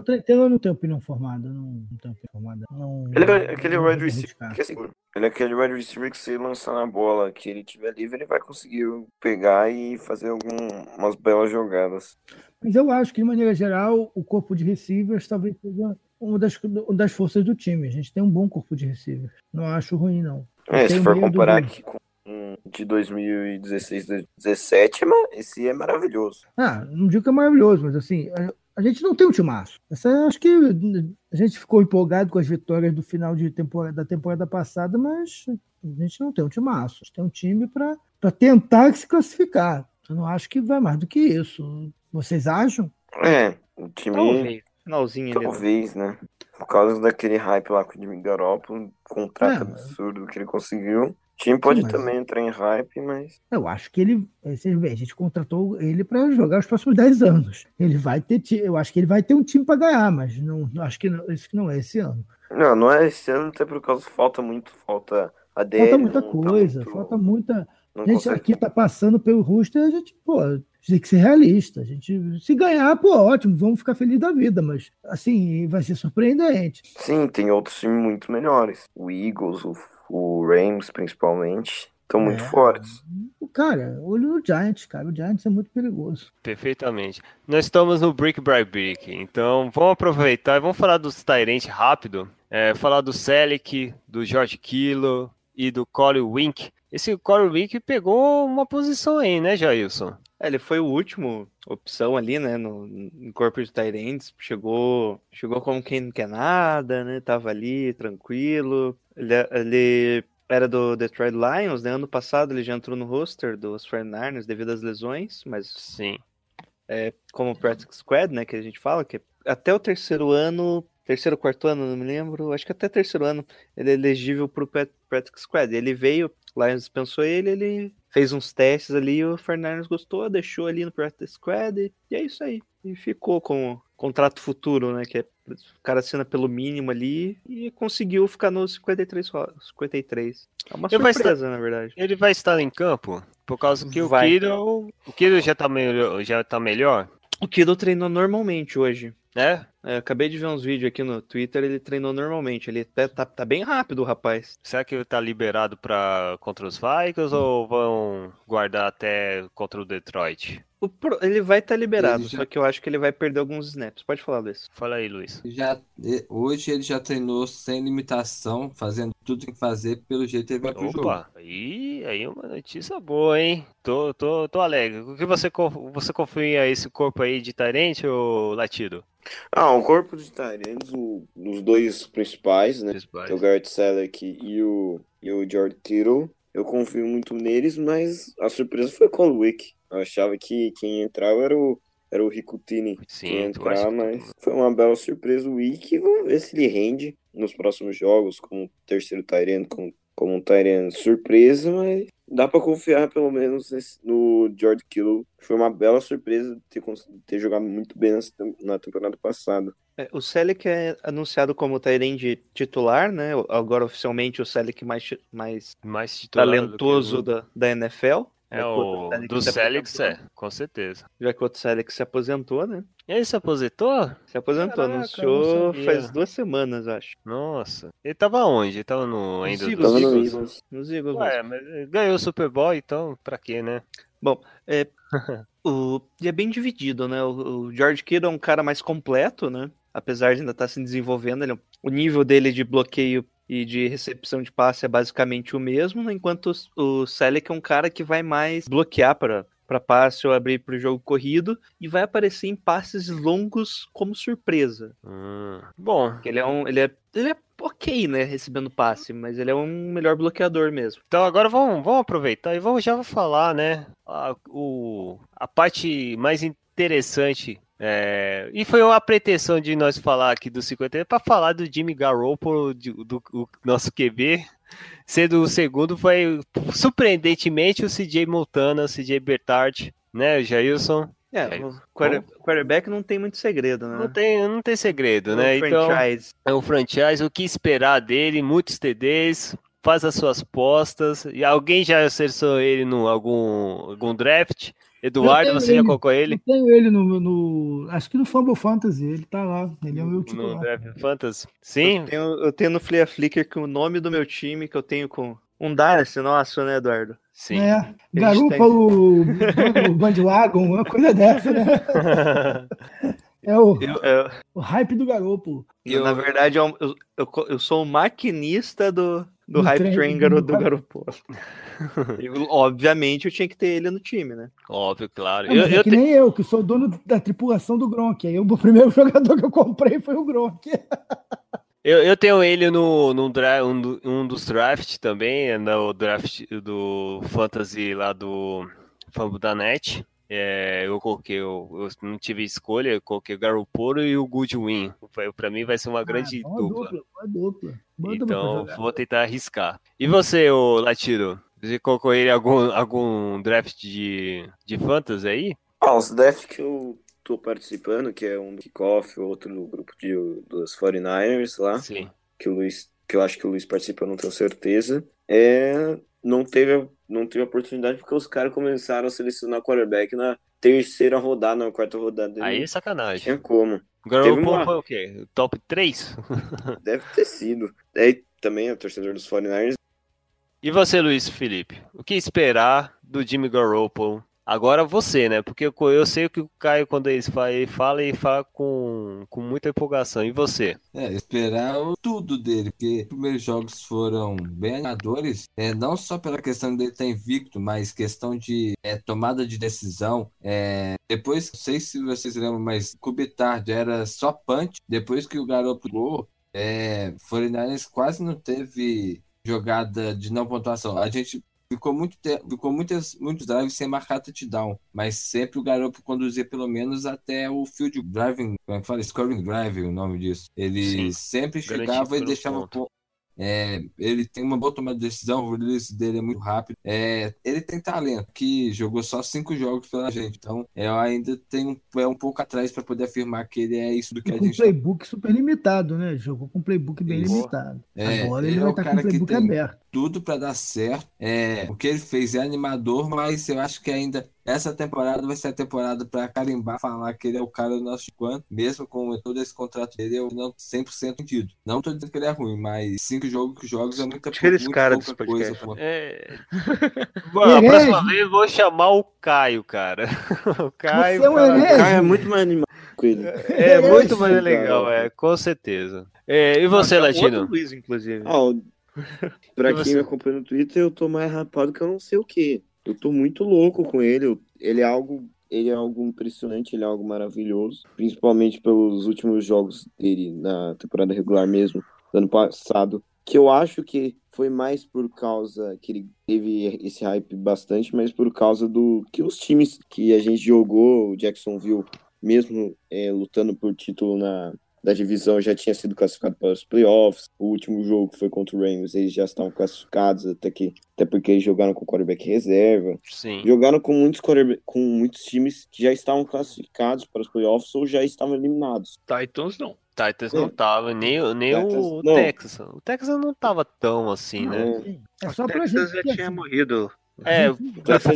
Taylor não tem opinião formada, não, não tem opinião formada. Não, ele é aquele wide receiver que é seguro. Ele é aquele wide receiver que se lançar na bola, que ele tiver livre, ele vai conseguir pegar e fazer algumas belas jogadas. Mas eu acho que, de maneira geral, o corpo de receivers talvez seja uma das, uma das forças do time. A gente tem um bom corpo de receivers. Não acho ruim, não. É, se for comparar aqui com de 2016, 2017, esse é maravilhoso. Ah, não digo que é maravilhoso, mas assim, a, gente não tem um timaço. Essa, acho que a gente ficou empolgado com as vitórias do final de temporada, da temporada passada, mas a gente não tem um timaço. A gente tem um time para tentar se classificar. Eu não acho que vai mais do que isso. Vocês acham? É, o time. Talvez. Finalzinho Talvez, né? Por causa daquele hype lá com o Jimmy Garoppolo, contrato é, absurdo que ele conseguiu. O time pode Sim, mas... também entrar em hype, mas. Eu acho que ele. Vocês veem, a gente contratou ele para jogar os próximos 10 anos. Ele vai ter. Eu acho que ele vai ter um time para ganhar, mas não acho que não, isso não é esse ano. Não, não é esse ano, até por causa falta muito, falta ADL. Falta muita coisa, tá muito... falta muita. Não a gente consegue... aqui tá passando pelo roster, a gente, pô, tem que ser realista. A gente, se ganhar, pô, ótimo, vamos ficar felizes da vida, mas assim, vai ser surpreendente. Sim, tem outros times muito melhores. O Eagles, o, o Rams, principalmente, estão é. muito fortes. Cara, olho no Giants, cara. O Giants é muito perigoso. Perfeitamente. Nós estamos no Brick by Brick, então vamos aproveitar e vamos falar dos Tyrants rápido. É, falar do Selic, do George Kilo e do Corey Wink. Esse Corey Wink pegou uma posição aí, né, Jailson? É, ele foi o último opção ali, né, no, no corpo de Tyrants, chegou, chegou como quem não quer nada, né, tava ali, tranquilo, ele, ele era do Detroit Lions, né, ano passado ele já entrou no roster dos 49ers devido às lesões, mas... Sim. É, como practice squad, né, que a gente fala, que até o terceiro ano, terceiro, quarto ano, não me lembro, acho que até terceiro ano ele é elegível pro practice squad, ele veio, Lions dispensou ele, ele fez uns testes ali, o Fernandes gostou, deixou ali no Practice Squad e, e é isso aí. E ficou com o contrato futuro, né? Que é, o cara assina pelo mínimo ali e conseguiu ficar no 53. 53. É uma ele surpresa, estar, na verdade. Ele vai estar em campo? Por causa que vai. o Kiro, o Kiro já tá melhor, já tá melhor? O Kiro treinou normalmente hoje. É? É, acabei de ver uns vídeos aqui no Twitter, ele treinou normalmente. Ele tá, tá, tá bem rápido, o rapaz. Será que ele tá liberado para contra os Vikings ou vão guardar até contra o Detroit? O pro... Ele vai estar tá liberado, já... só que eu acho que ele vai perder alguns snaps. Pode falar, Luiz. Fala aí, Luiz. Já, hoje ele já treinou sem limitação, fazendo tudo que tem que fazer, pelo jeito ele vai pro Opa, jogo. Aí, aí uma notícia boa, hein? Tô, tô, tô alegre. O que você, você confia esse corpo aí de Tyrant ou Latido? Ah, o corpo de Tyrants, os dois principais, né? Principais. É o Garrett Selleck e o, e o George Tittle. Eu confio muito neles, mas a surpresa foi com o Wick. Eu achava que quem entrava era o, era o Ricutini Sim, que ia entrar, mas foi uma bela surpresa o Wick. Vamos ver se ele rende nos próximos jogos como terceiro Tyrant, como, como um Tyrant surpresa, mas dá para confiar pelo menos no George Kittle. Foi uma bela surpresa ter, ter jogado muito bem na temporada passada. É, o Selic é anunciado como Tyrande titular, né? Agora oficialmente o Selic mais, mais, mais talentoso da, da NFL. É o do Celix, é, com certeza. Já que o outro Selleck se aposentou, né? Ele se aposentou? Se aposentou, Caraca, anunciou faz duas semanas, acho. Nossa. Ele tava onde? Ele tava no ainda Eagles, dos Tava no Eagles? Nos Eagles. Ué, mas ganhou o Super Bowl, então pra quê, né? O, e é bem dividido, né? O, o George Kittle é um cara mais completo, né? Apesar de ainda estar se desenvolvendo, ele, é o nível dele de bloqueio e de recepção de passe é basicamente o mesmo, né? enquanto o, Selleck é um cara que vai mais bloquear para para passe ou abrir para o jogo corrido e vai aparecer em passes longos como surpresa. Hum, bom, Ele é um, ele é, ele é ok, né, recebendo passe, mas ele é um melhor bloqueador mesmo. então agora vamos, vamos aproveitar e vamos já falar, né? A, o, a parte mais interessante. É, e foi uma pretensão de nós falar aqui do 50 para falar do Jimmy Garoppolo, de- do, o nosso QB, sendo o segundo, foi surpreendentemente o CJ Montana, o CJ Bertard, né, o Jailson. É, É, o quarter- quarterback não tem muito segredo, né? Não tem, não tem segredo, É né? um Então, franchise. é um franchise, o que esperar dele, muitos TDs, faz as suas postas. E alguém já acessou ele no algum, algum draft? Eduardo, você já ele. colocou ele Eu tenho ele no, no- Acho que no Fumble Fantasy, ele tá lá. Ele é o meu no titular. draft Fantasy? Sim, Eu tenho, eu tenho no Flea Flicker que o nome do meu time que eu tenho com um Dynasty nosso, né, Eduardo? sim. É, Garoppolo, o Bandwagon, uma coisa dessa, né? É o, É, o hype do Garoppolo. Na verdade, eu, eu, eu, eu sou o maquinista do, do Do Hype Train do garo, do Garoppolo. Garoppolo. Eu, obviamente, eu tinha que ter ele no time, né? Óbvio, claro. É, mas Eu, é eu que te- nem eu, que sou dono da tripulação do Gronk. Aí eu- o primeiro jogador que eu comprei foi o Gronk. eu- eu tenho ele no, no um, um dos drafts também, no draft do Fantasy lá do da Net. É, eu coloquei, eu, eu não tive escolha, eu coloquei o Garoppolo e o Goodwin. Pra mim vai ser uma grande Ah, boa dupla. dupla. Dupla. Boa dupla pra Então, vou tentar arriscar. E você, ô Latiro? Você colocou ele algum, algum draft de, de fantasy aí? Ah, os draft que eu tô participando, que é um do kickoff, outro no grupo de, dos 49ers lá, Sim. que o Luiz, que eu acho que o Luiz participa, eu não tenho certeza. É, não teve, não teve oportunidade porque os caras começaram a selecionar quarterback na terceira rodada, na quarta rodada. Aí é sacanagem. tinha como. O Garoppolo uma- foi o quê? Top 3? Deve ter sido. Aí também é o torcedor dos 49ers. E você, Luiz Felipe? O que esperar do Jimmy Garoppolo? Agora você, né? Porque eu, eu sei que o Caio, quando ele fala, ele fala, ele fala com, com muita empolgação. E você? É, esperar o- tudo dele, porque os primeiros jogos foram bem animadores, é, não só pela questão dele estar invicto, mas questão de é, tomada de decisão. É, depois, não sei se vocês lembram, mas Kubitard era só punch. Depois que o garoto pulou, é, 49ers quase não teve jogada de não pontuação. A gente ficou muito te- ficou muitas muitos drives sem marcar touchdown, mas sempre o garoto conduzia pelo menos até o field driving, como é que fala? Scoring drive, o nome disso. Ele Sim. sempre chegava e deixava ponto. pon- é, ele tem uma boa tomada de decisão, o release dele é muito rápido. É, ele tem talento, que jogou só cinco jogos pela gente. Então, eu ainda tenho um pé um pouco atrás para poder afirmar que ele é isso do que E a com gente playbook super limitado, né? Jogou com playbook bem Isso. limitado. É, Agora ele ele é vai o estar com cara o que playbook tem- aberto. Tudo para dar certo. É, o que ele fez é animador, mas eu acho que ainda essa temporada vai ser a temporada para carimbar, falar que ele é o cara do nosso quanto, mesmo com todo esse contrato dele, eu não 100% sentido. Não tô dizendo que ele é ruim, mas cinco jogos, jogos é muita Tira esse muito cara pouca desse coisa. podcast. É... Bom, a Herege. próxima vez eu vou chamar o Caio, cara. O Caio Você é um cara. O cara é muito mais animado ele. é muito mais legal, é, com certeza. É, e você, chamou Latino? Luiz, inclusive. Ah, o- pra quem me acompanha no Twitter, eu tô mais rapado que eu não sei o que. Eu tô muito louco com ele. Ele é algo, ele é algo impressionante, ele é algo maravilhoso, principalmente pelos últimos jogos dele na temporada regular mesmo, do ano passado, que eu acho que foi mais por causa que ele teve esse hype bastante, mas por causa do que os times que a gente jogou, o Jacksonville, mesmo é, lutando por título na da divisão já tinha sido classificado para os playoffs. O último jogo que foi contra o Rams, eles já estavam classificados, até que até porque eles jogaram com quarterback reserva. Sim. Jogaram com muitos com muitos times que já estavam classificados para os playoffs ou já estavam eliminados. Titans não. Titans não tava, nem, o- nem o Titans, não. Texas. O Texas não tava tão assim, né? É, É O só pra Texas já tinha morrido É, enfim, foi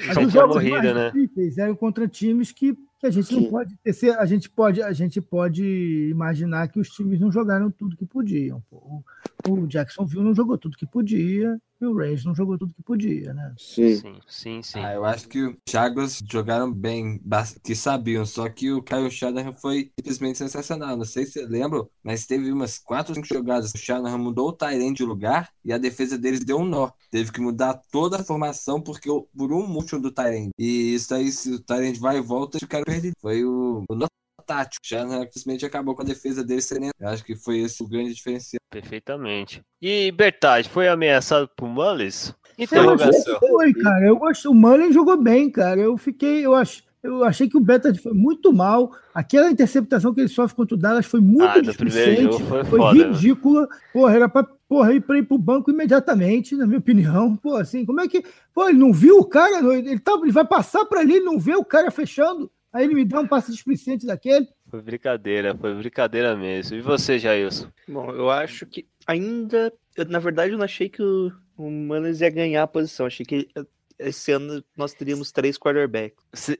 Já, tinha morrido, né? difíceis eram contra times que, que a gente não pode tecer, a gente pode a gente pode imaginar que os times não jogaram tudo que podiam. o Jacksonville não jogou tudo que podia e o Rangers não jogou tudo que podia, né? Sim. Sim, sim, sim. Ah, eu acho que os Jaguars jogaram bem, que sabiam, só que o Kyle Shanahan foi simplesmente sensacional. Não sei se você lembra, mas teve umas 4 ou 5 jogadas. O Shanahan mudou o Tyrant de lugar e a defesa deles deu um nó. Teve que mudar toda a formação porque o- por um motion do Tyrant. E isso aí, se o Tyrant vai e volta, o cara perde. Foi o, o nó tático. O Shanahan simplesmente acabou com a defesa deles serena. Eu acho que foi esse o grande diferencial. Perfeitamente. E Bertaz, foi ameaçado por achei Interrogação. que foi, cara. Eu acho, o Mullen jogou bem, cara. Eu fiquei, eu acho, eu achei que o Beta foi muito mal. Aquela interceptação que ele sofre contra o Dallas foi muito Ah, displicente, foi foi, foda, né? ridícula. Porra, era pra, porra, ir pra ir pro banco imediatamente, na minha opinião. Pô, assim, como é que. Pô, ele não viu o cara? Ele, tá, ele vai passar pra ali, ele não vê o cara fechando. Aí ele me dá um passe displicente daquele. Foi brincadeira, foi brincadeira mesmo. E você, Jailson? Bom, eu acho que ainda. eu, na verdade, eu não achei que o, o ia ganhar a posição. Achei que esse ano nós teríamos três quarterbacks. Você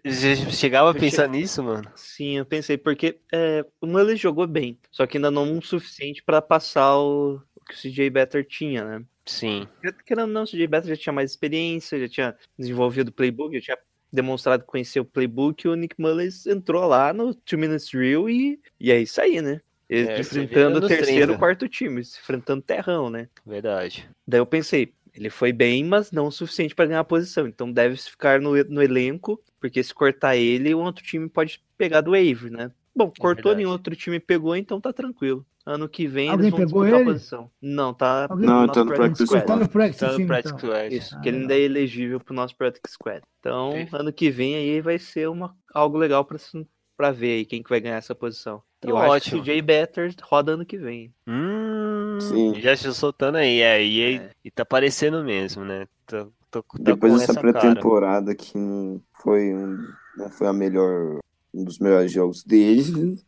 chegava a pensar nisso, mano? Sim, eu pensei, porque é, o Mullins jogou bem, só que ainda não o suficiente para passar o, o que o CJ Better tinha, né? Sim. Querendo ou não, o CJ Better já tinha mais experiência, já tinha desenvolvido o playbook, já tinha demonstrado conhecer o playbook, e o Nick Mullins entrou lá no Two Minutes Drill e, e é isso aí, né? Ele É, enfrentando o terceiro 30. quarto time, se enfrentando terrão, né? Verdade. Daí eu pensei, ele foi bem, mas não o suficiente para ganhar a posição. Então deve ficar no, no elenco, porque se cortar ele, o outro time pode pegar do wave, né? Bom, cortou, verdade. nenhum outro time pegou, então tá tranquilo. Ano que vem Alguém eles vão pegou disputar ele? a posição. Não, tá Alguém Não, nosso tá no practice squad. Tá no practice, Tá no team, Practice então. Squad. Isso, Ah, que ele ainda é elegível pro nosso Practice Squad. Então, ano que vem aí vai ser uma, algo legal pra, se- pra ver aí quem que vai ganhar essa posição. Então, Eu acho ótimo. que o CJ Better roda ano que vem. Hum, Sim. já estou soltando aí, é, e, aí- É. e tá parecendo mesmo, né? Tô, tô, tô Depois dessa pré-temporada que não foi, um, não foi a melhor, um dos melhores jogos dele,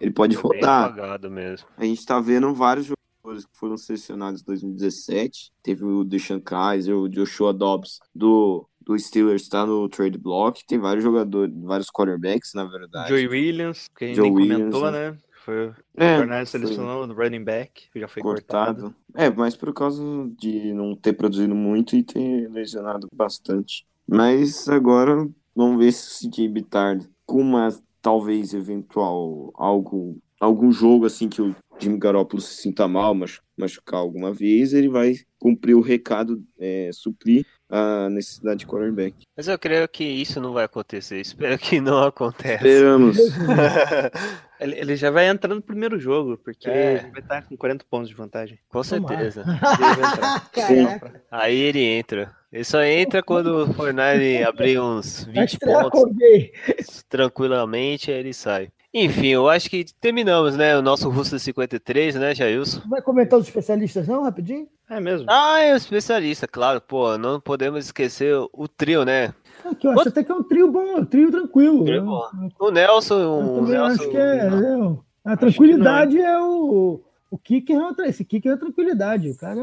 ele pode Bem rodar. A gente tá vendo vários jogadores que foram selecionados em 2017. Teve o Deshaun Kaiser, o Joshua Dobbs do, do Steelers tá no trade block. Tem vários jogadores, vários quarterbacks, na verdade. Joey Williams, que a gente Joe nem Williams, comentou, né? né? Foi o É, Bernardo foi selecionou no running back, que já foi cortado. cortado. É, mas por causa de não ter produzido muito e ter lesionado bastante. Mas agora vamos ver se o CJ Bitard, com uma talvez eventual algo, algum jogo assim que o Jimmy Garoppolo se sinta mal, machu- machucar alguma vez, ele vai cumprir o recado, é, suprir a necessidade de quarterback. Mas eu creio que isso não vai acontecer. Espero que não aconteça. Esperamos. Ele, ele já vai entrar no primeiro jogo, porque É. ele vai estar com 40 pontos de vantagem. Com certeza. Ele vai entrar. Caraca, Aí ele entra. Ele só entra quando o Fortnite abrir uns vai 20 estrear pontos tranquilamente, aí ele sai. Enfim, eu acho que terminamos, né? O nosso Russo 53, né, Jailson? Vai comentar os especialistas, não, rapidinho? É mesmo. Ah, é o especialista, claro, pô. Não podemos esquecer o trio, né? Aqui, eu acho até que é um trio bom, um trio tranquilo. Trio né? O Nelson, o Nelson. acho que é. é, a tranquilidade é o. O kicker é outra, esse kicker é a tranquilidade. O cara.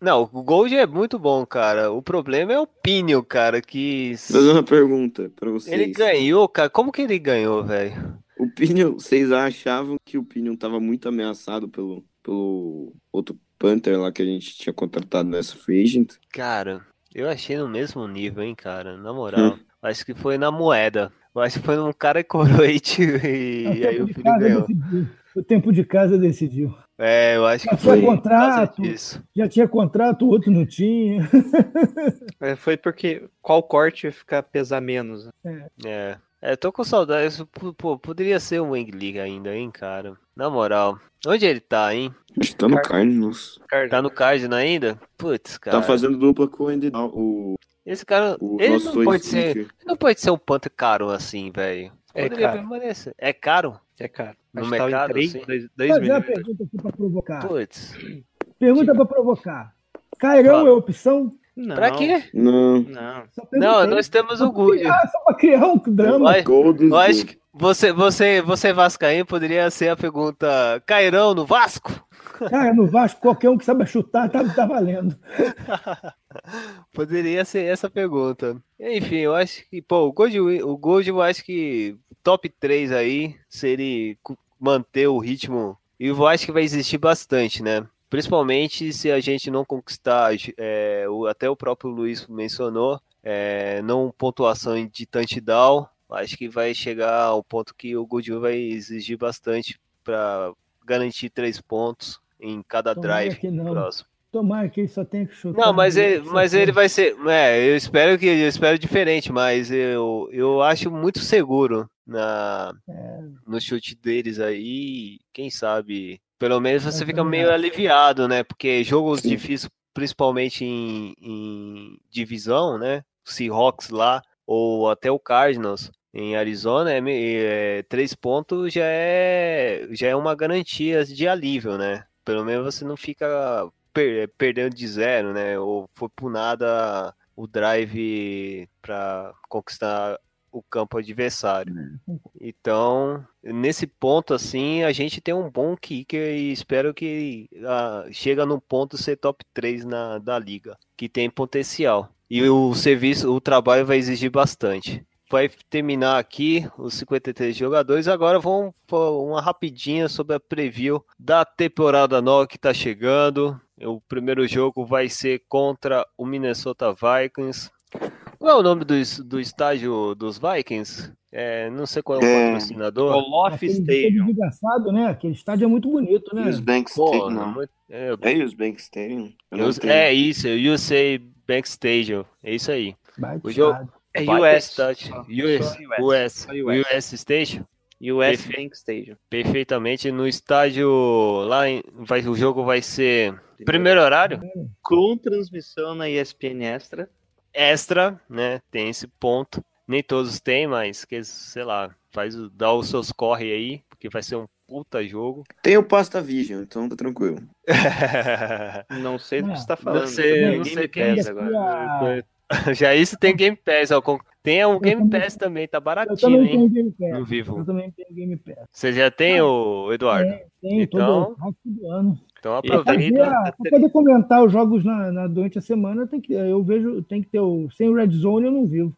Não, o Gold é muito bom, cara. O problema é o Pinho, cara, que. Fazer uma pergunta pra vocês. Ele ganhou, cara. Como que ele ganhou, velho? O Pinion, vocês achavam que o Pinion tava muito ameaçado pelo, pelo outro Panther lá que a gente tinha contratado nessa free agent? Cara, eu achei no mesmo nível, hein, cara. Na moral. Acho que foi na moeda. Eu acho que foi num cara coroite e, e aí o casa ganhou. decidiu. O tempo de casa decidiu. É, eu acho Já que foi contrato. Já tinha contrato, o outro não tinha. É, foi porque qual corte ia ficar pesar menos. né? É. É, tô com saudade. Isso, pô, poderia ser um Wing League ainda, hein, cara. Na moral. Onde ele tá, hein? Acho que tá no Car- Cardinals. Tá no Cardinal ainda? Putz, cara. Tá fazendo dupla com o Andy o, Esse cara. o Ele não pode ser. Não pode ser um Panther caro assim, velho. É Poderia caro. permanecer. É caro? É caro. No que mercado, em 3, sim. 2, Vou fazer uma pergunta aqui pra provocar. Putz. Pergunta pra provocar. Cairão Fala. é opção? Não, Pra quê? Não. Não. Não, nós temos o Good. criar- Só pra criar um drama. Eu, acho que você, você, você Vascaíno poderia ser a pergunta: Cairão no Vasco? Cara, no Vasco, qualquer um que saiba chutar tá, tá valendo. Poderia ser essa pergunta. Enfim, eu acho que, pô, o Gold, o Gold eu acho que top 3 aí seria cu- manter o ritmo. E eu acho que vai existir bastante, né? Principalmente se a gente não conquistar, é, o- até o próprio Luiz mencionou, é, não pontuação de touchdown, acho que vai chegar ao ponto que o Gold vai exigir bastante para garantir três pontos em cada Tomara drive próximo. Tomara que ele só tenha que chutar. Não, mas ele, mas ele vai ser. É, eu espero que eu espero diferente, mas eu, eu acho muito seguro na, no chute deles aí. Quem sabe, pelo menos você Eu fica meio acho. aliviado, né? Porque jogos Sim. difíceis, principalmente em, em divisão, né? Seahawks lá, ou até o Cardinals em Arizona, é, é, três pontos já é, já é uma garantia de alívio, né? Pelo menos você não fica per- perdendo de zero, né? Ou foi por nada o drive para conquistar o campo adversário. Então, nesse ponto assim, a gente tem um bom kicker e espero que ah, chega no ponto ser top 3 na, da liga, que tem potencial. E o serviço, o trabalho vai exigir bastante. Vai terminar aqui os 53 jogadores. Agora vamos uma rapidinha sobre a preview da temporada nova que está chegando. O primeiro jogo vai ser contra o Minnesota Vikings. Qual é o nome do, do estágio dos Vikings? É, não sei qual é o É, patrocinador. Olof todo Stadium. desgraçado, né? Aquele estádio é muito bonito, né? Bank Stadium, é, É os Bank Stadium? Eu não eu- tenho. é isso, USA Bank Stadium. É isso aí. O jogo- estádio. É US. Só- US, US, US. US Station. US Perfeito. Bank Stadium. Perfeitamente no estádio lá em, vai, o jogo vai ser primeiro horário Com transmissão na ESPN Extra. extra, né? Tem esse ponto. Nem todos têm, mas que sei lá, faz o- dá os seus corre aí, porque vai ser um puta jogo. Tem o Pasta Vision, então tá tranquilo. Não sei do que É, você tá falando. não sei, não sei quem Pass é. agora. Já isso tem Game Pass, ó, com- tem o Game Pass também, tá Eu baratinho, também hein? tenho Game Pass. No Eu vivo. também tenho Game Pass. Você já tem, o Eduardo? Tem, tem Então- todo, todo ano. Então aproveita. pra poder comentar os jogos na, na- durante a semana, tem que, eu vejo, tem que ter o. Sem o Red Zone eu não vivo.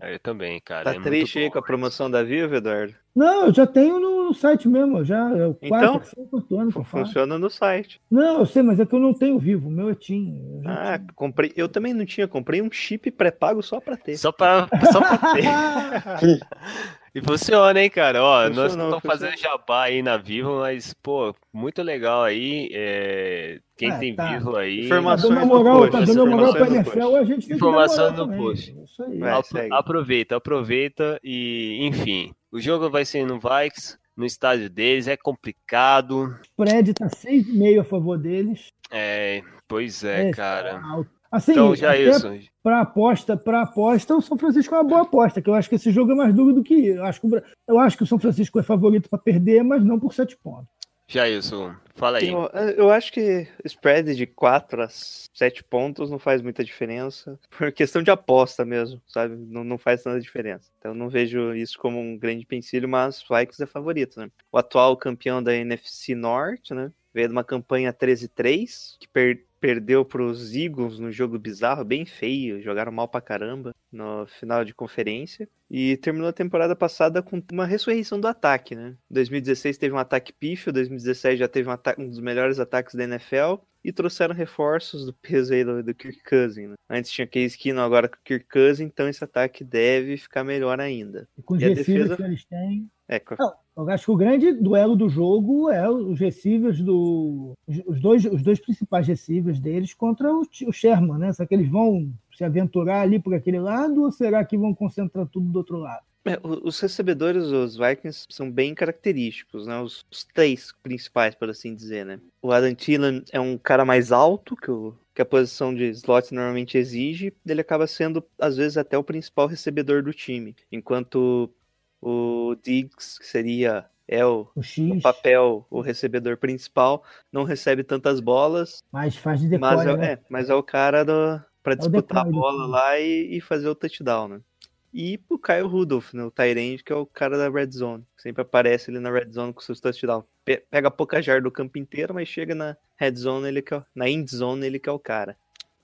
Eu também, cara. Tá é muito triste aí com a promoção da Vivo, Eduardo? Não, eu já tenho no, no site mesmo. Já, é o Então? 4, 5 anos que eu faço. Funciona no site. Não, eu sei, mas é que eu não tenho vivo. O meu é TIM. Ah, comprei. Eu também não tinha, comprei um chip pré-pago só pra ter. Só pra, só pra ter. E funciona, hein, cara? Ó, nós não estamos fazendo jabá aí na Vivo, mas, pô, muito legal aí. é, Quem É, tem tá. Vivo aí. Tá Informações dando no moral, post, tá dando moral pra informações no NFL, post. a gente tem que dar Informação no também. post. Isso aí. Vai. Apro- segue. aproveita, aproveita e, enfim. O jogo vai ser no Vikes, no estádio deles, é complicado. O spread tá 6,5 a favor deles. É, pois é, É, cara. alto. Assim, Então, já isso. Pra aposta, pra aposta, o São Francisco é uma boa aposta, que eu acho que esse jogo é mais duro do que. Eu acho que eu acho que o São Francisco é favorito pra perder, mas não por 7 pontos. Já isso. Fala aí. Eu, eu acho que spread de 4 a 7 pontos não faz muita diferença. Por questão de aposta mesmo, sabe? Não, não faz tanta diferença. Então não vejo isso como um grande pensilho, mas Vikings é favorito, né? O atual campeão da NFC Norte, né? Veio de uma campanha 13-3, que per- perdeu para os Eagles no jogo bizarro, bem feio, jogaram mal pra caramba no final de conferência. E terminou a temporada passada com uma ressurreição do ataque, né? 2016 teve um ataque pífio, 2017 já teve um, um dos melhores ataques da NFL. E trouxeram reforços do peso aí do, do Kirk Cousins. Né? Antes tinha Case Keenum, agora com o Kirk Cousins, então esse ataque deve ficar melhor ainda. E com os E defesa? que eles têm. É, eu acho que o grande duelo do jogo é os receivers do. Os dois, os dois principais receivers deles contra o, o Sherman, né? Será que eles vão se aventurar ali por aquele lado ou será que vão concentrar tudo do outro lado? É, os recebedores dos Vikings são bem característicos, né? Os, os três principais, por assim dizer, né? O Adam Thielen é um cara mais alto que, o, que a posição de slot normalmente exige, ele acaba sendo, às vezes, até o principal recebedor do time. Enquanto o Diggs, que seria é o, O o papel, o recebedor principal, não recebe tantas bolas, mas faz de decoy, mas é, né? é, mas é o cara para o disputar a decoy do bola lá e, e fazer o touchdown, né? E pro Kyle Rudolph, né, o Tyrande, que é o cara da Red Zone. Sempre aparece ali na Red Zone com seus touchdowns. Pe- Pega pouca jarda do campo inteiro, mas chega na Red Zone, ele que é, o- na End Zone, ele que é o cara.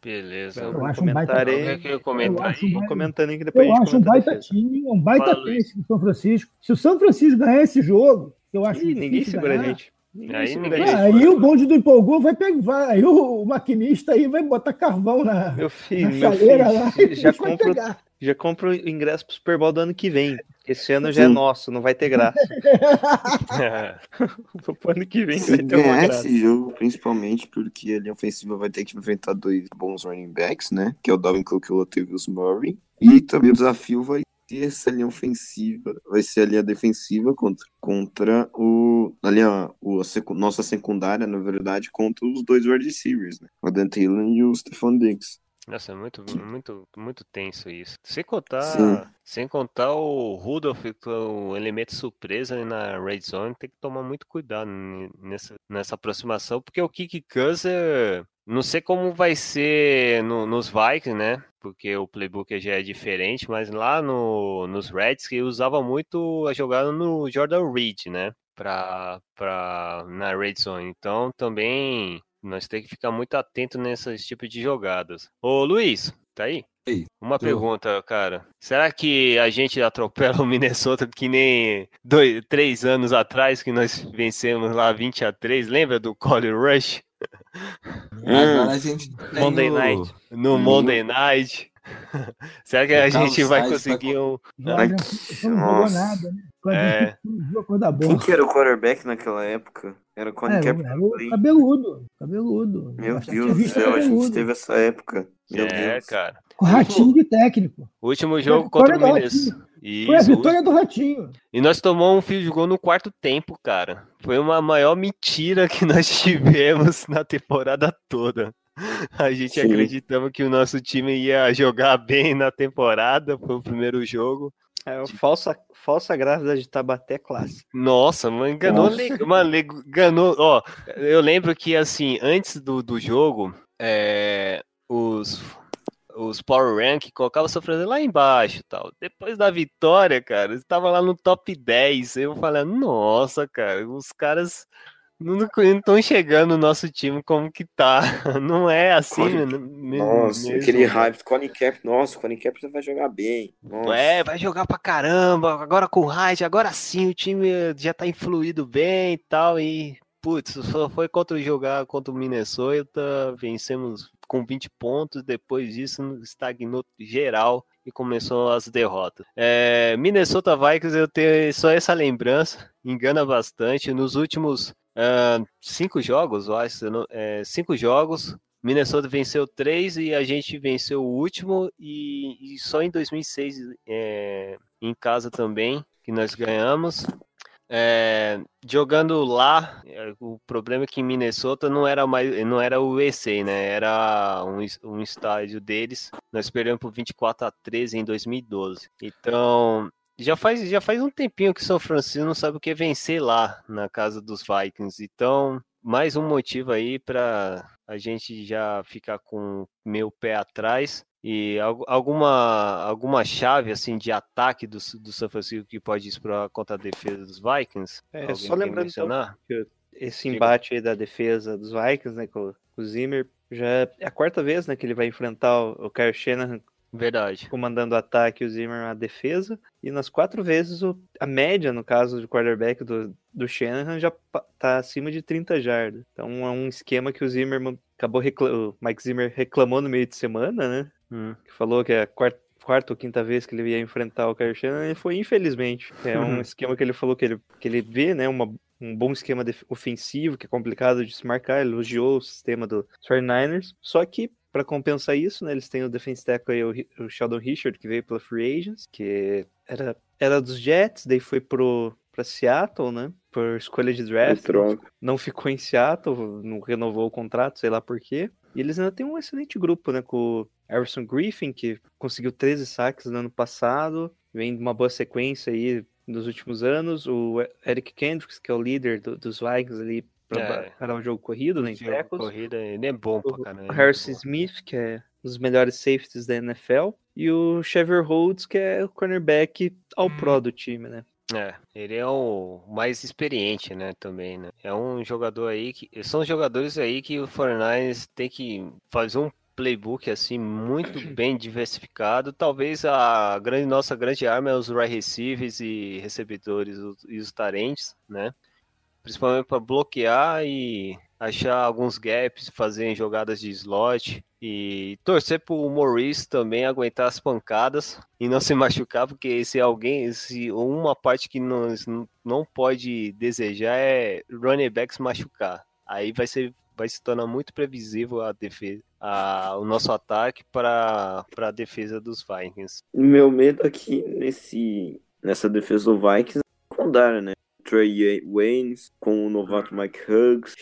Beleza. Eu Vamos acho um baita comentar Quer aí. que eu Eu acho um Vamos comentando aí que depois Eu a gente acho um a baita time, um baita Fala, do São Francisco. Se o São Francisco ganhar esse jogo, eu acho Ih, ninguém segura a ganhar. gente. Aí ninguém-. Ah, aí o bonde do empolgou vai pegar, vai, aí o, o maquinista aí vai botar carvão na, Meu filho, na meu chaleira filho, lá já- compro, já compro o ingresso pro Super Bowl do ano que vem. Esse ano já é nosso, não vai ter graça. Pro ano que vem Se vai ter uma ganhar graça. esse jogo, principalmente porque a linha ofensiva vai ter que enfrentar dois bons running backs, né? Que é o Dalvin Cook e o Latavius Murray. E também o desafio vai ser essa linha ofensiva, vai ser a linha defensiva contra, contra o, a linha, o, a secu- nossa secundária, na verdade, contra os dois wide receivers, né? O Dan Thielen e o Stephon Diggs. Nossa, é muito, muito, muito tenso isso. Sem contar, Sim. sem contar o Rudolph, é o elemento surpresa ali na Red Zone, tem que tomar muito cuidado nessa, nessa aproximação, porque o Kick Cousins, não sei como vai ser no- nos Vikings, né? Porque o playbook já é diferente, mas lá no, nos Reds que usava muito a jogada no Jordan Reed, né? Pra, pra, na Red Zone. Então também nós temos que ficar muito atento nesses tipos de jogadas. Ô Luiz, tá aí? Ei, Uma tô. pergunta, cara. Será que a gente atropela o Minnesota que nem dois, três anos atrás que nós vencemos lá 20 a 3? Lembra do Colin Rush? Agora a gente tem Monday o- Night. No Hum. Monday Night? Será que a gente vai Sainz conseguir um. Não jogou Nossa. nada, né? Quando É. jogou coisa Quem boa. que era o quarterback naquela época? Era o Colin É, era o cabeludo, cabeludo. Meu Bastante Deus do céu, a gente teve essa época. Meu É, Deus. cara. Com ratinho de técnico. O último jogo contra o Minnesota. Ratinho. Foi a Isso, vitória do Ratinho. E nós tomamos um field goal no quarto tempo, cara. Foi uma maior mentira que nós tivemos na temporada toda. A gente Sim. acreditava que o nosso time ia jogar bem na temporada, foi o primeiro jogo. É o falsa, falsa grávida de Tabaté clássico. Nossa, mano, enganou, mano, enganou, ó, eu lembro que, assim, antes do, do jogo, é, os, os Power Rank colocavam o Sofrendo lá embaixo tal. Depois da vitória, cara, estava lá no top 10, eu falei, nossa, cara, os caras não estão chegando no nosso time como que tá, não é assim, Colin- né, me- Nossa, mesmo. aquele hype. Colin Kaepernick, nossa, o Colin Kaepernick vai jogar bem. Nossa. É, vai jogar pra caramba, agora com o Hyde, agora sim o time já tá influído bem e tal, e putz, só foi contra o jogar contra o Minnesota, vencemos com 20 pontos, depois disso estagnou geral e começou as derrotas. É, Minnesota Vikings eu tenho só essa lembrança, engana bastante, nos últimos ah, cinco jogos, eu acho, é, cinco jogos, Minnesota venceu três e a gente venceu o último e, e só em 2006 é, em casa também que nós ganhamos. É, jogando lá, é, o problema é que em Minnesota não era mais, não era o EC, né? Era um, um estádio deles. Nós perdemos por 24 a 13 em 2012. Então, já faz, já faz um tempinho que São Francisco não sabe o que é vencer lá na casa dos Vikings. Então, mais um motivo aí para a gente já ficar com meu pé atrás. E al- alguma, alguma chave assim de ataque do, do São Francisco que pode explorar contra a defesa dos Vikings? É, Alguém só lembrando então, mencionar? esse embate aí da defesa dos Vikings, né, com, com o Zimmer, já é a quarta vez, né, que ele vai enfrentar o, o Kyle Shanahan Verdade. comandando o ataque e o Zimmer a defesa. E nas quatro vezes, o- a média, no caso do quarterback do, do Shanahan, já tá acima de 30 jardas. Então é um esquema que o Zimmer acabou recla- o Mike Zimmer reclamou no meio de semana, né? Hum. Que falou que é a quarta, quarta ou quinta vez que ele ia enfrentar o Kyle Shanahan, e foi infelizmente. É um esquema que ele falou que ele, que ele vê, né? Uma, um bom esquema ofensivo, que é complicado de se marcar, ele elogiou o sistema do 49ers. Só que, para compensar isso, né, eles têm o defense tackle aí, o, o Sheldon Richard, que veio pela Free Agents, que era, era dos Jets, daí foi pro, pra Seattle, né? Por escolha de draft. Não ficou em Seattle, não renovou o contrato, sei lá por quê. E eles ainda têm um excelente grupo, né? Com o Harrison Griffin, que conseguiu 13 saques no ano passado, vem de uma boa sequência aí nos últimos anos. O Eric Kendricks, que é o líder do- dos Vikings ali para É. parar o jogo corrido, né? em Jogo corrida, ele é bom pra O caramba. Harrison Smith, que é um dos melhores safeties da NFL. E o Xavier Rhodes, que é o cornerback ao pro do time, né? É, ele é o mais experiente, né, também, né? É um jogador aí que... São jogadores aí que o 49ers tem que fazer um playbook assim muito bem diversificado. Talvez a grande, nossa grande arma é os right receivers e recebedores e os tarentes, né? Principalmente para bloquear e achar alguns gaps, fazer jogadas de slot e torcer para o Maurice também aguentar as pancadas e não se machucar, porque se alguém, se uma parte que nós não pode desejar é running backs machucar. Aí vai ser vai se tornar muito previsível a defesa, a, o nosso ataque para a defesa dos Vikings. Meu medo aqui nesse, nessa defesa do Vikings é o secundário, né? Trey Waynes, com o novato Mike Huggs,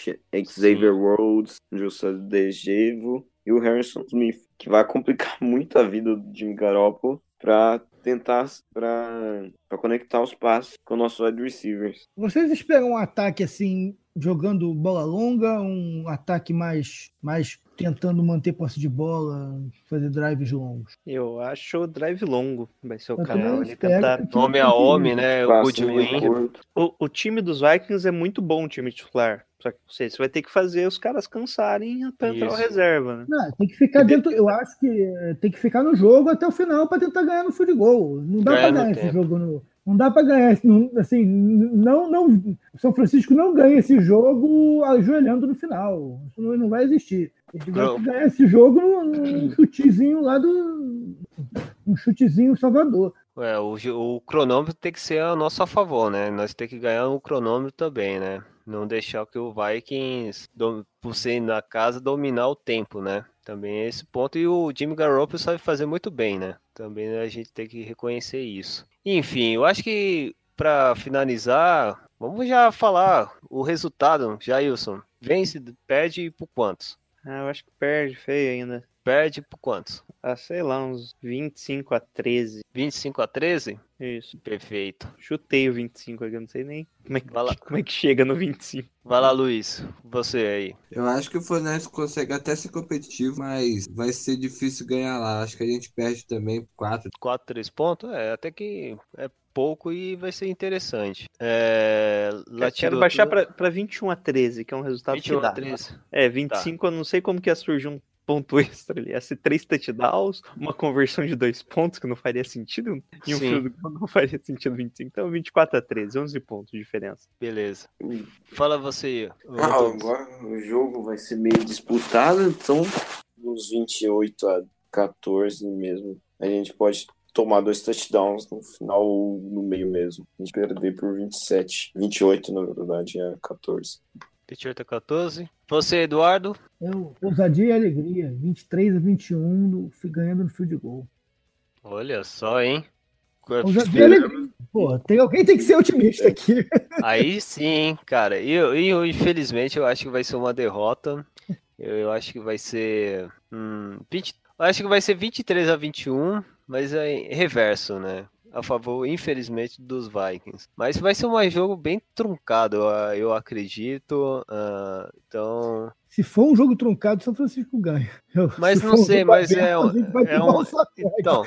Xavier Rhodes, José Dejevo e o Harrison Smith, que vai complicar muito a vida do Jimmy Garoppolo para tentar para conectar os passos com nossos wide receivers. Vocês esperam um ataque assim, jogando bola longa, um ataque mais, mais tentando manter posse de bola, fazer drives longos? Eu acho drive longo vai ser o canal. Ele tentar... Homem a homem, né? O Goodwin. o, o time dos Vikings é muito bom, o time titular. Só que você, você vai ter que fazer os caras cansarem pra entrar Isso. reserva, né? Não, tem que ficar dentro. Eu acho que eh, tem que ficar no jogo até o final para tentar ganhar no field goal. Não dá para ganhar esse tempo. jogo no. Não dá para ganhar, assim, não, não. São Francisco não ganha esse jogo ajoelhando no final. Isso não, vai existir. A gente vai Não. ganhar esse jogo num, chutezinho lá do. Um chutezinho Salvador. É, o, o cronômetro tem que ser a nosso a favor, né? Nós temos que ganhar o cronômetro também, né? Não deixar que o Vikings, por ser na casa, dominar o tempo, né? Também é esse ponto. E o Jimmy Garoppolo sabe fazer muito bem, né? Também a gente tem que reconhecer isso. Enfim, eu acho que para finalizar, vamos já falar o resultado, Jailson. Vence, perde por quantos? Ah, eu acho que perde feio ainda. Perde por quantos? Ah, sei lá, uns 25 a 13. 25 a 13? Isso. Perfeito. Chutei o 25 aqui, eu não sei nem como é que, Vai lá. como é que chega no 25. Vai lá, Luiz. Você aí. Eu acho que o Fluminense consegue até ser competitivo, mas vai ser difícil ganhar lá. Acho que a gente perde também por 4. 4, 3 pontos? É, até que é pouco e vai ser interessante. É, quero Latido- baixar pra, pra 21 a 13, que é um resultado 21 que dá. a 13. É, 25 eu não sei como que ia surgir um ponto extra ali. Ia ser três touchdowns, uma conversão de dois pontos, que não faria sentido. E um field goal não faria sentido 25. Então 24 a 13, 11 pontos de diferença. Beleza. Fala você. Ah, agora o jogo vai ser meio disputado, então uns 28 a 14 mesmo. A gente pode tomar dois touchdowns no final ou no meio mesmo. A gente perder por 27. 28, na verdade, é 14. 28 a 14. Você, Eduardo? Eu, ousadia e alegria. 23 a 21, no- fui ganhando no field goal. Olha só, hein? Ousadia e alegria. Pô, tem, alguém tem que ser otimista aqui. Aí sim, cara. E eu, eu, infelizmente, eu acho que vai ser uma derrota. Eu, eu acho que vai ser. Hum, 20, eu acho que vai ser 23 a 21, mas é reverso, né? A favor, infelizmente, dos Vikings. Mas vai ser um jogo bem truncado, eu- acredito. ah, então. Se for um jogo truncado, São Francisco ganha. Eu- Mas se não um sei, mas é, aberto, vai é um. Então,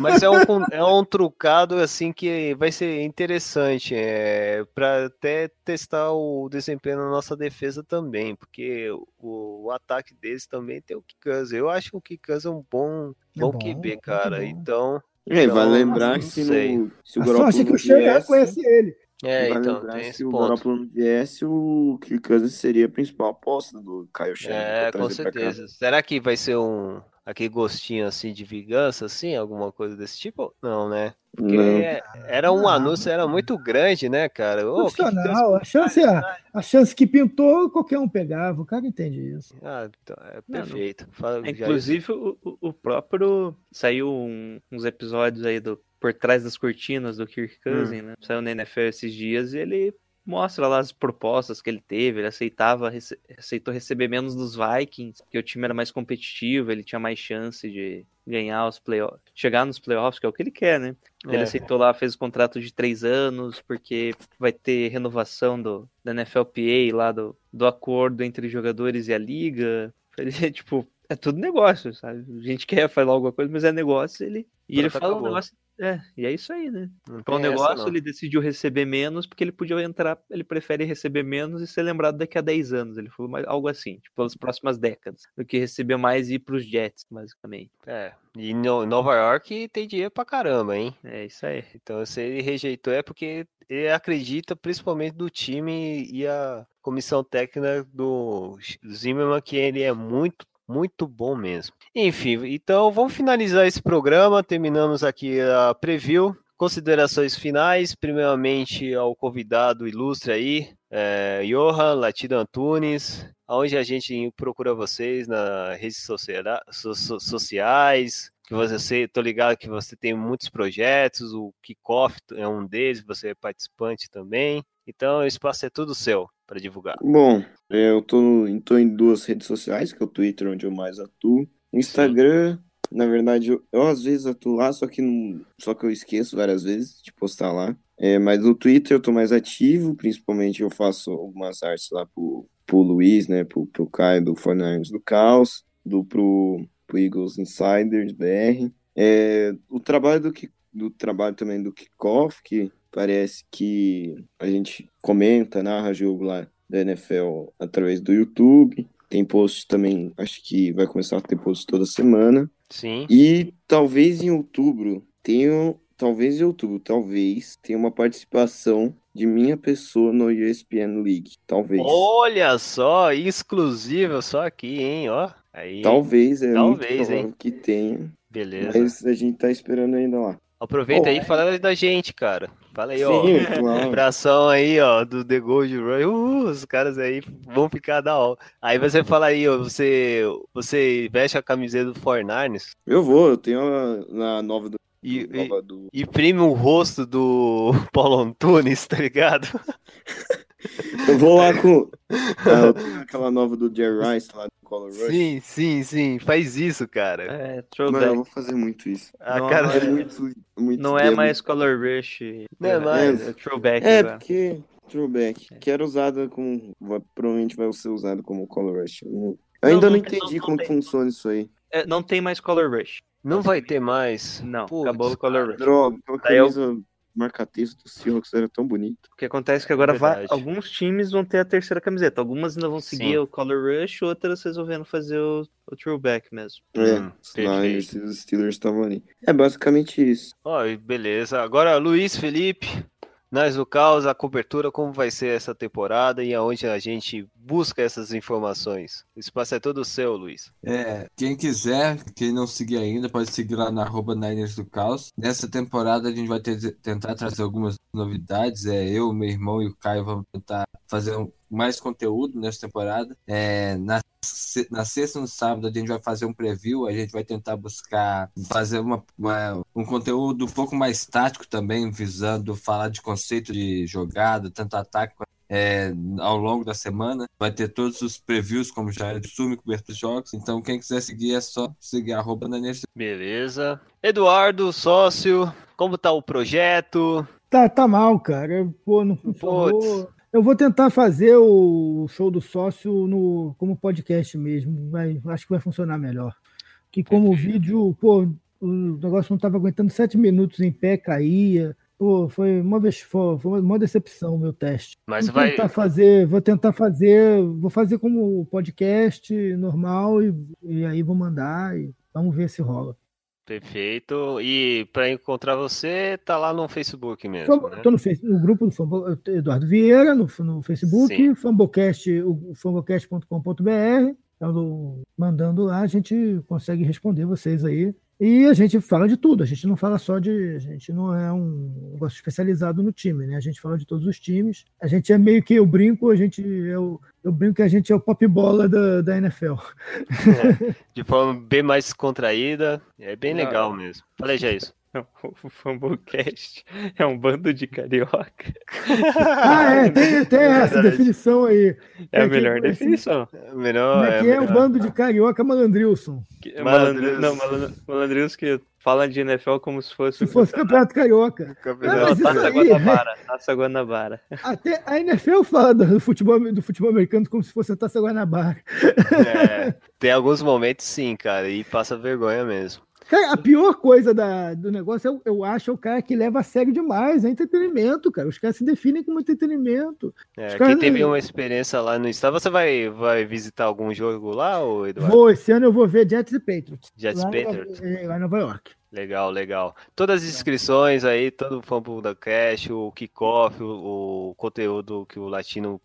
mas é um, é um trucado assim que vai ser interessante é, para até testar o desempenho da nossa defesa também, porque o, o ataque deles também tem o Kikans. Eu acho que o Kikans é um bom, É bom bom, QB, cara. bom. Então, E aí, vai Então, lembrar não que no, se o sorte é Garoppolo que o não conhece ele. é, vai então lembrar tem se o. Garoppolo não viesse, o Kirk Cousins seria a principal aposta do Kyle Shanahan É, com certeza. Será que vai ser um aquele gostinho assim de vingança, assim, alguma coisa desse tipo? Não, né? Porque Não. é- era um Não. anúncio, era muito grande, né, cara? Ô, que que Profissional. A chance, é, a chance que pintou, qualquer um pegava. O cara entende isso. Ah, então, é Não, perfeito. Fala, É. Inclusive, o, o- o próprio. Saiu um- uns episódios aí do Por Trás das Cortinas do Kirk Cousins, né? Saiu na NFL esses dias e ele mostra lá as propostas que ele teve. Ele aceitava, rece- aceitou receber menos dos Vikings, porque o time era mais competitivo, ele tinha mais chance de ganhar os playoffs, chegar nos playoffs, que é o que ele quer, né? Ele É. aceitou lá, fez o contrato de três anos, porque vai ter renovação do, da NFLPA lá, do, do acordo entre jogadores e a liga. Ele, tipo, é tudo negócio, sabe? A gente quer falar alguma coisa, mas é negócio, ele. E ele Pronto, fala um negócio. É, e é isso aí, né? Para um negócio, não. ele decidiu receber menos porque ele podia entrar, ele prefere receber menos e ser lembrado daqui a 10 anos. Ele falou mais, algo assim, tipo, pelas próximas décadas, do que receber mais e ir pros Jets, basicamente. É. E no Nova York tem dinheiro pra caramba, hein? É isso aí. Então, se ele rejeitou é porque ele acredita principalmente do time e a comissão técnica do Zimmerman que ele é muito, muito bom mesmo. Enfim, então vamos finalizar esse programa. Terminamos aqui a preview. Considerações finais, primeiramente ao convidado ilustre aí, é, Johan Latido Antunes, onde a gente procura vocês nas redes sociais, que você, tô ligado que você tem muitos projetos, o Kickoff é um deles, você é participante também. Então, o espaço é tudo seu para divulgar. Bom, eu tô, tô em duas redes sociais, que é o Twitter, onde eu mais atuo. Instagram, na verdade, eu, eu às vezes atuo lá, só que, não, só que eu esqueço várias vezes de postar lá. É, mas no Twitter eu tô mais ativo, principalmente eu faço algumas artes lá pro, pro Luiz, né, pro, pro Caio do Fortnite do Caos, do pro, pro Eagles Insiders BR. É, o trabalho do, do trabalho também do Kickoff, que parece que a gente comenta, narra jogo lá da NFL através do YouTube. Tem post também, acho que vai começar a ter post toda semana. Sim. E talvez em outubro tenha, talvez em outubro, talvez tenha uma participação de minha pessoa no ESPN League. Talvez. Olha só, exclusivo só aqui, hein, ó. Aí, Talvez, é Talvez, muito hein? que tenha. beleza. Mas a gente tá esperando ainda lá. Aproveita aí Bom, e fala da gente, cara. Fala aí, ó. Sim, claro. Abração aí, ó, do The Gold Rush. Uh, os caras aí vão ficar da hora. Aí você fala aí, ó, você, você veste a camiseta do Fornarnes Eu vou, eu tenho a, na nova do. e, e nova do... imprime o rosto do Paulo Antunes, tá ligado? Eu vou lá com. Ah, eu tenho aquela nova do Jerry Rice lá do Color Rush. Sim, sim, sim. Faz isso, cara. É, Mano, eu vou fazer muito isso. A não, cara... É muito, muito Não é é mais Color Rush. Não é mais. É throwback É, agora. porque throwback, que era usada como. vai- Provavelmente vai ser usado como Color Rush. Eu ainda Não, não, entendi não como tem. funciona isso aí. É, não tem mais Color Rush. Não vai ter mais. Não, Putz, acabou o Color Rush. Droga, aquela Daí eu- camisa marca-texto do Seahawks era tão bonito. O que acontece é que agora vai- Verdade. alguns times vão ter a terceira camiseta. Algumas ainda vão seguir Sim. o Color Rush, outras resolvendo fazer o, o throwback mesmo. É, Hum, os Niners perfeito. e os Steelers estavam ali. É basicamente isso. Ó, beleza. Agora, Luiz Felipe, nós do Caos, a cobertura, como vai ser essa temporada e aonde a gente busca essas informações. O espaço é todo seu, Luiz. É, quem quiser, quem não seguir ainda, pode seguir lá na arroba Niners do Caos. Nessa temporada a gente vai ter- tentar trazer algumas novidades. É, eu, meu irmão e o Caio vamos tentar fazer um- mais conteúdo nessa temporada. É, na, na sexta e no sábado a gente vai fazer um preview, a gente vai tentar buscar fazer uma, uma- um conteúdo um pouco mais tático também, visando falar de conceito de jogada, tanto ataque quanto é, ao longo da semana. Vai ter todos os previews, como já é de sumo, coberto dos jogos. Então, quem quiser seguir é só seguir arroba Nanês. Beleza. Eduardo, sócio, como tá o projeto? Tá, tá mal, cara. Pô, não funcionou. Eu vou tentar fazer o show do sócio no, como podcast mesmo. Vai, acho que vai funcionar melhor. Que como vídeo, pô, o negócio não estava aguentando sete minutos em pé, caía. Pô, foi uma vez, foi uma decepção o meu teste. Mas vou vai. tentar fazer, vou tentar fazer, vou fazer como podcast normal e, e aí vou mandar e vamos ver se rola. Perfeito. E para encontrar você, tá lá no Facebook mesmo, Estou né? no, no grupo do Fambo, Eduardo Vieira, no, no Facebook, Sim. Fambocast, o fambocast.com.br. Então, mandando lá, a gente consegue responder vocês aí. E a gente fala de tudo, a gente não fala só de. A gente não é um negócio especializado no time, né? A gente fala de todos os times. A gente é meio que eu brinco, a gente é o, eu brinco que a gente é o pop bola da, da NFL. De forma bem mais contraída. É bem legal mesmo. Falei já isso. O Fumblecast é um bando de carioca. Ah, é, tem, tem essa definição aí. É a É que- melhor definição. Melhor, Como é que é, o melhor. bando de carioca malandrilson? Que- Malandrilson. Não, malandro, malandrilson que fala de NFL como se fosse. Se fosse campeonato carioca. Campeonato. Não, isso Taça aí- Guanabara. Taça Guanabara. Até a NFL fala do futebol, do futebol americano como se fosse a Taça Guanabara. É, Tem alguns momentos sim, cara, e passa vergonha mesmo. Cara, a pior coisa da, do negócio, eu, eu acho, é o cara que leva a sério demais. É entretenimento, cara. Os caras se definem como entretenimento. É, quem teve uma experiência lá no estado, você vai, vai visitar algum jogo lá, ou Eduardo? Vou, esse ano eu vou ver Jets e Patriots. Jets e Patriots. Em, é, lá em Nova York. Legal, legal. Todas as inscrições aí, todo o fã da Cash, o kickoff, o, o conteúdo que o Latino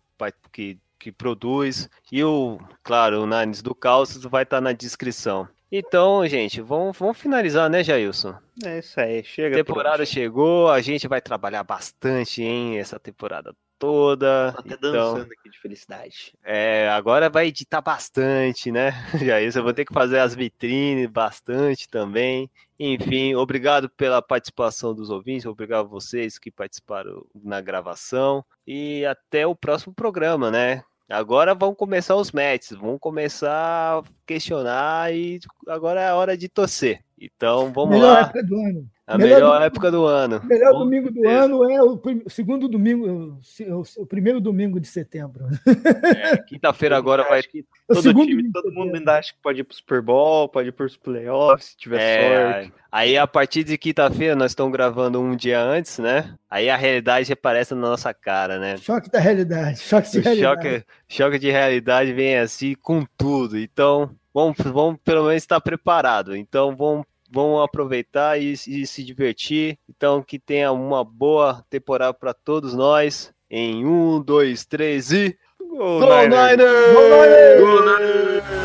que, que produz e o, claro, o Nines do Caos vai estar na descrição. Então, gente, vamos, vamos finalizar, né, Jailson? É isso aí, A chega. por temporada chegou, a gente vai trabalhar bastante, hein, essa temporada toda. Tô até Então, dançando aqui de felicidade. é, agora vai editar bastante, né? Jailson, eu vou ter que fazer as vitrines bastante também. Enfim, obrigado pela participação dos ouvintes, obrigado a vocês que participaram na gravação e até o próximo programa, né? Agora vão começar os matches, vão começar a questionar e agora é a hora de torcer. Então vamos Melhor lá, época do ano. A melhor melhor época do ano. O melhor Com domingo do ano é o, segundo domingo, o, primeiro domingo de setembro. É, Quinta-feira agora vai O todo segundo time, todo mundo ainda acha que pode ir pros Super Bowl, pode ir pros playoffs, se tiver É, sorte. aí a partir de quinta-feira nós estamos gravando um dia antes, né? Aí a realidade aparece na nossa cara, né? Choque da realidade. Choque de O realidade. choque, choque de realidade vem assim com tudo. Então, vamos, vamos pelo menos estar preparado. Então, vamos, vamos aproveitar e, e se divertir. Então, que tenha uma boa temporada para todos nós. Em um, dois, três e. Go Go Niners! Niners! Go Niners! Oh,